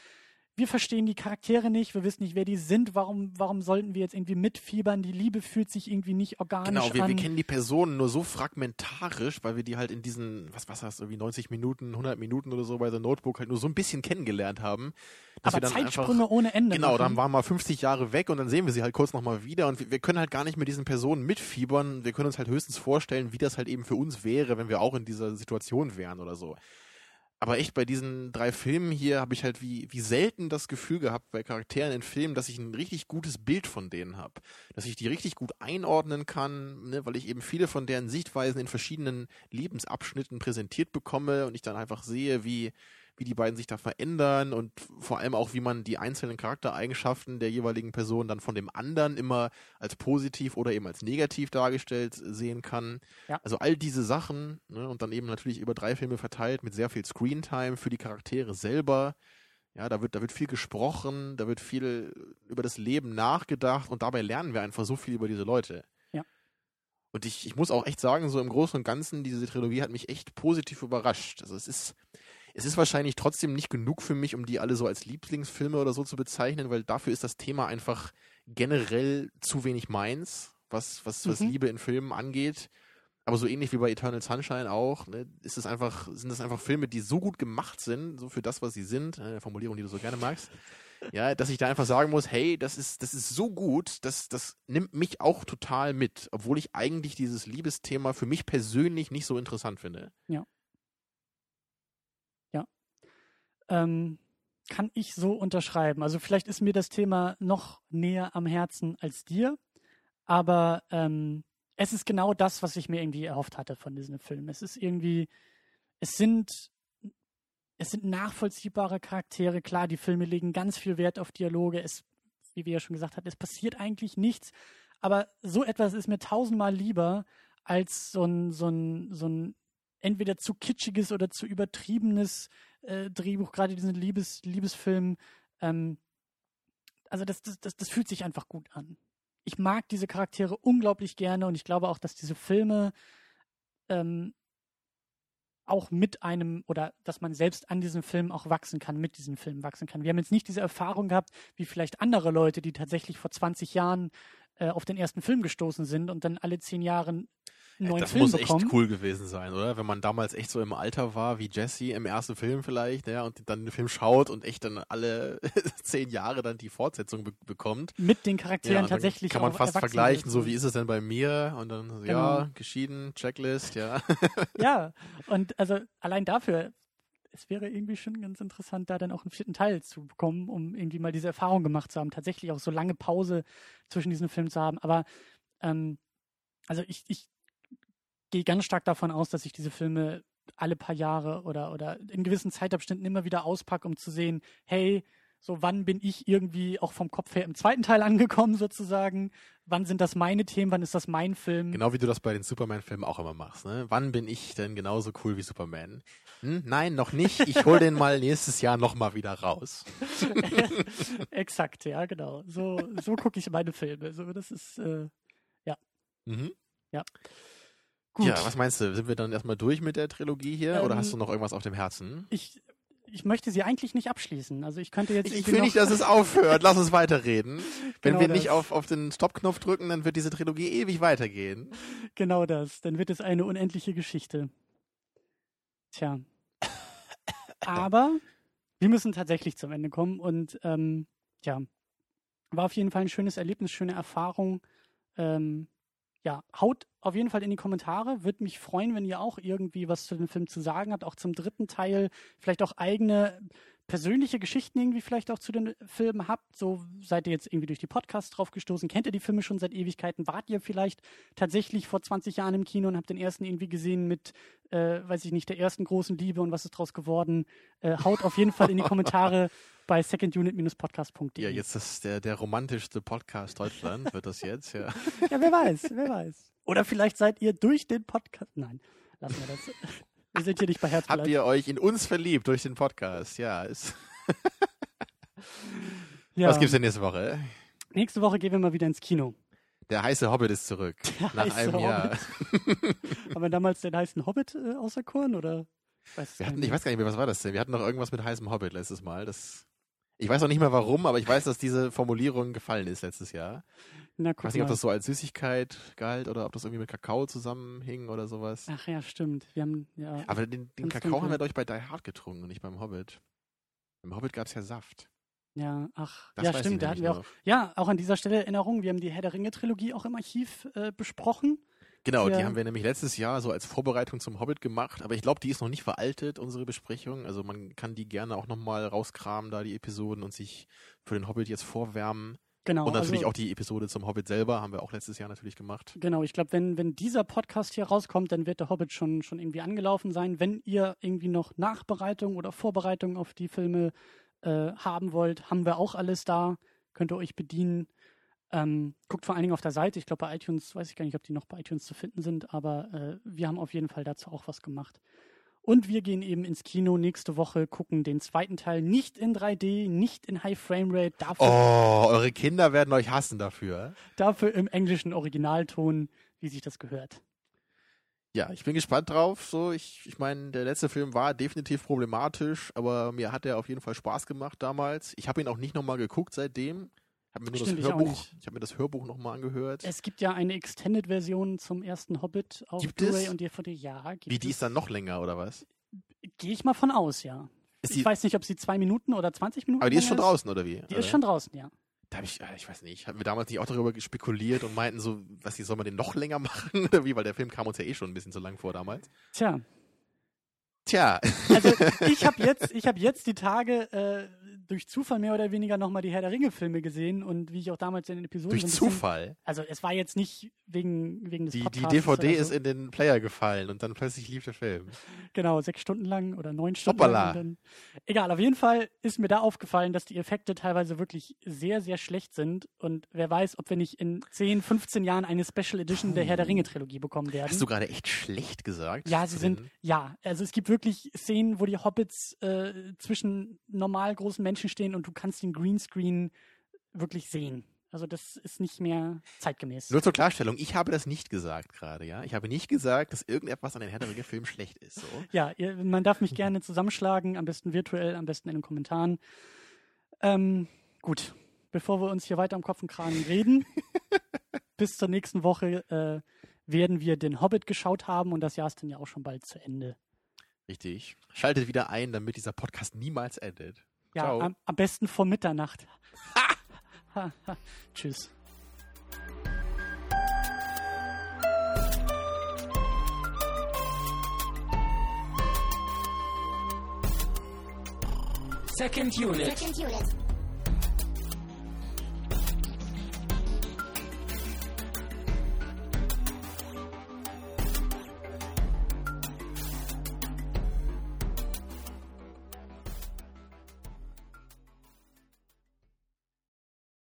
wir verstehen die Charaktere nicht, wir wissen nicht, wer die sind, warum, warum sollten wir jetzt irgendwie mitfiebern? Die Liebe fühlt sich irgendwie nicht organisch genau, wir, an. wir kennen die Personen nur so fragmentarisch, weil wir die halt in diesen, was, was hast du, irgendwie 90 Minuten, 100 Minuten oder so bei The Notebook halt nur so ein bisschen kennengelernt haben. Dass Aber wir dann Zeitsprünge einfach, ohne Ende. Genau, machen. dann waren wir 50 Jahre weg und dann sehen wir sie halt kurz nochmal wieder und wir, wir können halt gar nicht mit diesen Personen mitfiebern. Wir können uns halt höchstens vorstellen, wie das halt eben für uns wäre, wenn wir auch in dieser Situation wären oder so aber echt bei diesen drei Filmen hier habe ich halt wie, wie selten das Gefühl gehabt bei Charakteren in Filmen, dass ich ein richtig gutes Bild von denen habe. Dass ich die richtig gut einordnen kann, ne, weil ich eben viele von deren Sichtweisen in verschiedenen Lebensabschnitten präsentiert bekomme und ich dann einfach sehe, wie, wie die beiden sich da verändern und vor allem auch, wie man die einzelnen Charaktereigenschaften der jeweiligen Person dann von dem anderen immer als positiv oder eben als negativ dargestellt sehen kann. Ja. Also all diese Sachen ne, und dann eben natürlich über drei Filme verteilt mit sehr viel Screentime für die Charaktere selber. Ja, da wird, da wird viel gesprochen, da wird viel über das Leben nachgedacht und dabei lernen wir einfach so viel über diese Leute. Ja. Und ich, ich muss auch echt sagen, so im Großen und Ganzen, diese Trilogie hat mich echt positiv überrascht. Also es ist, es ist wahrscheinlich trotzdem nicht genug für mich, um die alle so als Lieblingsfilme oder so zu bezeichnen, weil dafür ist das Thema einfach generell zu wenig meins, was, was, mhm. was Liebe in Filmen angeht. Aber so ähnlich wie bei Eternal Sunshine auch, ne, ist es einfach, sind das einfach Filme, die so gut gemacht sind, so für das, was sie sind, eine Formulierung, die du so gerne magst, ja, dass ich da einfach sagen muss, hey, das ist, das ist so gut, das, das nimmt mich auch total mit, obwohl ich eigentlich dieses Liebesthema für mich persönlich nicht so interessant finde. Ja. Ähm, kann ich so unterschreiben. Also vielleicht ist mir das Thema noch näher am Herzen als dir, aber ähm, es ist genau das, was ich mir irgendwie erhofft hatte von diesem Film. Es ist irgendwie, es sind, es sind nachvollziehbare Charaktere. Klar, die Filme legen ganz viel Wert auf Dialoge. Es, wie wir ja schon gesagt haben, es passiert eigentlich nichts. Aber so etwas ist mir tausendmal lieber als so ein, so ein, so ein entweder zu kitschiges oder zu übertriebenes äh, Drehbuch, gerade diesen Liebes, Liebesfilm. Ähm, also das, das, das, das fühlt sich einfach gut an. Ich mag diese Charaktere unglaublich gerne und ich glaube auch, dass diese Filme ähm, auch mit einem oder dass man selbst an diesem Film auch wachsen kann, mit diesem Film wachsen kann. Wir haben jetzt nicht diese Erfahrung gehabt, wie vielleicht andere Leute, die tatsächlich vor 20 Jahren äh, auf den ersten Film gestoßen sind und dann alle zehn Jahre einen neuen das Film muss bekommen. echt cool gewesen sein, oder? Wenn man damals echt so im Alter war wie Jesse im ersten Film vielleicht, ja, und dann den Film schaut und echt dann alle zehn Jahre dann die Fortsetzung be bekommt. Mit den Charakteren ja, tatsächlich. Kann man fast vergleichen, so wie ist es denn bei mir? Und dann, genau. ja, geschieden, Checklist, ja. ja, und also allein dafür, es wäre irgendwie schon ganz interessant, da dann auch einen vierten Teil zu bekommen, um irgendwie mal diese Erfahrung gemacht zu haben, tatsächlich auch so lange Pause zwischen diesen Filmen zu haben. Aber ähm, also ich, ich gehe ganz stark davon aus, dass ich diese Filme alle paar Jahre oder, oder in gewissen Zeitabständen immer wieder auspacke, um zu sehen, hey, so wann bin ich irgendwie auch vom Kopf her im zweiten Teil angekommen sozusagen? Wann sind das meine Themen? Wann ist das mein Film? Genau wie du das bei den Superman-Filmen auch immer machst. Ne? Wann bin ich denn genauso cool wie Superman? Hm? Nein, noch nicht. Ich hole den mal nächstes Jahr nochmal wieder raus. Exakt, ja, genau. So, so gucke ich meine Filme. So, das ist, äh, ja. Mhm. Ja. Gut. Ja, was meinst du? Sind wir dann erstmal durch mit der Trilogie hier ähm, oder hast du noch irgendwas auf dem Herzen? Ich, ich möchte sie eigentlich nicht abschließen. Also ich könnte jetzt. Ich will nicht, dass es aufhört. Lass uns weiterreden. Wenn genau wir nicht auf, auf den Stoppknopf drücken, dann wird diese Trilogie ewig weitergehen. Genau das. Dann wird es eine unendliche Geschichte. Tja. Aber wir müssen tatsächlich zum Ende kommen und ähm, ja, war auf jeden Fall ein schönes Erlebnis, schöne Erfahrung. Ähm, ja, haut auf jeden Fall in die Kommentare. Würde mich freuen, wenn ihr auch irgendwie was zu dem Film zu sagen habt, auch zum dritten Teil. Vielleicht auch eigene persönliche Geschichten irgendwie vielleicht auch zu den Filmen habt. So seid ihr jetzt irgendwie durch die Podcasts drauf gestoßen, kennt ihr die Filme schon seit Ewigkeiten? Wart ihr vielleicht tatsächlich vor 20 Jahren im Kino und habt den ersten irgendwie gesehen mit, äh, weiß ich nicht, der ersten großen Liebe und was ist draus geworden? Äh, haut auf jeden Fall in die Kommentare bei secondunit-podcast.de. Ja, jetzt ist der, der romantischste Podcast Deutschland, wird das jetzt, ja. ja, wer weiß, wer weiß. Oder vielleicht seid ihr durch den Podcast. Nein, lassen wir das. Wir sind hier nicht bei Herzblatt. Habt ihr euch in uns verliebt durch den Podcast? Ja. Ist ja. Was gibt's denn nächste Woche? Nächste Woche gehen wir mal wieder ins Kino. Der heiße Hobbit ist zurück. Der nach einem heiße Jahr. Haben wir damals den heißen Hobbit äh, auserkoren oder? Ich weiß, Wir gar hatten, nicht ich weiß gar nicht mehr, was war das denn? Wir hatten noch irgendwas mit heißem Hobbit letztes Mal. Das, ich weiß auch nicht mehr warum, aber ich weiß, dass diese Formulierung gefallen ist letztes Jahr. Na, Ich weiß nicht, ob das so als Süßigkeit galt oder ob das irgendwie mit Kakao zusammenhing oder sowas. Ach ja, stimmt. Wir haben ja. Aber den, den Kakao haben dunkel. wir, glaube ich, bei Die Hard getrunken und nicht beim Hobbit. Im Hobbit gab es ja Saft. Ja, ach, Das ja, stimmt. Da hatten wir auch. noch. Ja, auch an dieser Stelle Erinnerung. Wir haben die Herr der Ringe Trilogie auch im Archiv äh, besprochen. Genau, Ja. die haben wir nämlich letztes Jahr so als Vorbereitung zum Hobbit gemacht, aber ich glaube, die ist noch nicht veraltet, unsere Besprechung. Also man kann die gerne auch nochmal rauskramen, da die Episoden und sich für den Hobbit jetzt vorwärmen. Genau. und natürlich also, auch die Episode zum Hobbit selber, haben wir auch letztes Jahr natürlich gemacht. Genau, ich glaube, wenn, wenn dieser Podcast hier rauskommt, dann wird der Hobbit schon, schon irgendwie angelaufen sein. Wenn ihr irgendwie noch Nachbereitung oder Vorbereitung auf die Filme äh, haben wollt, haben wir auch alles da. Könnt ihr euch bedienen. Ähm, guckt vor allen Dingen auf der Seite. Ich glaube, bei iTunes, weiß ich gar nicht, ob die noch bei iTunes zu finden sind, aber äh, wir haben auf jeden Fall dazu auch was gemacht. Und wir gehen eben ins Kino nächste Woche, gucken den zweiten Teil nicht in 3D, nicht in High Framerate, dafür Oh, eure Kinder werden euch hassen dafür. dafür im englischen Originalton, wie sich das gehört. Ja, ich bin gespannt drauf. So, ich, ich meine, der letzte Film war definitiv problematisch, aber mir hat er auf jeden Fall Spaß gemacht damals. Ich habe ihn auch nicht nochmal geguckt seitdem. Hab mir nur Stimmt, das ich Hörbuch, ich habe mir das Hörbuch nochmal angehört. Es gibt ja eine Extended-Version zum ersten Hobbit auf Blu-ray und DVD. Ja, gibt Wie, die es. ist dann noch länger, oder was? Gehe ich mal von aus, ja. Ist ich die, weiß nicht, ob sie zwei Minuten oder 20 Minuten aber die ist schon draußen, oder wie? Die ist schon draußen, ja. Da habe ich, äh, ich weiß nicht, hatten wir damals nicht auch darüber spekuliert und meinten so, was, soll man den noch länger machen oder wie? Weil der Film kam uns ja eh schon ein bisschen zu lang vor damals. Tja, Tja, also ich habe jetzt, ich habe jetzt die Tage äh, durch Zufall mehr oder weniger nochmal die Herr der Ringe-Filme gesehen und wie ich auch damals in den Episoden durch so bisschen, Zufall. Also es war jetzt nicht wegen, wegen des Die, die Podcasts DVD oder so. ist in den Player gefallen und dann plötzlich lief der Film. Genau, sechs Stunden lang oder neun Stunden Hoppala. lang. Dann, egal, auf jeden Fall ist mir da aufgefallen, dass die Effekte teilweise wirklich sehr, sehr schlecht sind. Und wer weiß, ob wir nicht in 10, 15 Jahren eine Special Edition der Herr der Ringe-Trilogie bekommen werden. Hast du gerade echt schlecht gesagt? ja, sie sind, ja, also es gibt wirklich Szenen, wo die Hobbits äh, zwischen normal großen Menschen stehen und du kannst den Greenscreen wirklich sehen. Also das ist nicht mehr zeitgemäß. Nur zur Klarstellung, ich habe das nicht gesagt gerade, ja. Ich habe nicht gesagt, dass irgendetwas an den Herr der Ringe Filmen schlecht ist. So. Ja, ihr, man darf mich gerne zusammenschlagen, am besten virtuell, am besten in den Kommentaren. Ähm, gut, bevor wir uns hier weiter am Kopf und Kragen reden, bis zur nächsten Woche äh, werden wir den Hobbit geschaut haben und das Jahr ist dann ja auch schon bald zu Ende. Richtig. Schaltet wieder ein, damit dieser Podcast niemals endet. Ja, Ciao. am, am besten vor Mitternacht. Ha, ha. Tschüss. Second unit. Second unit.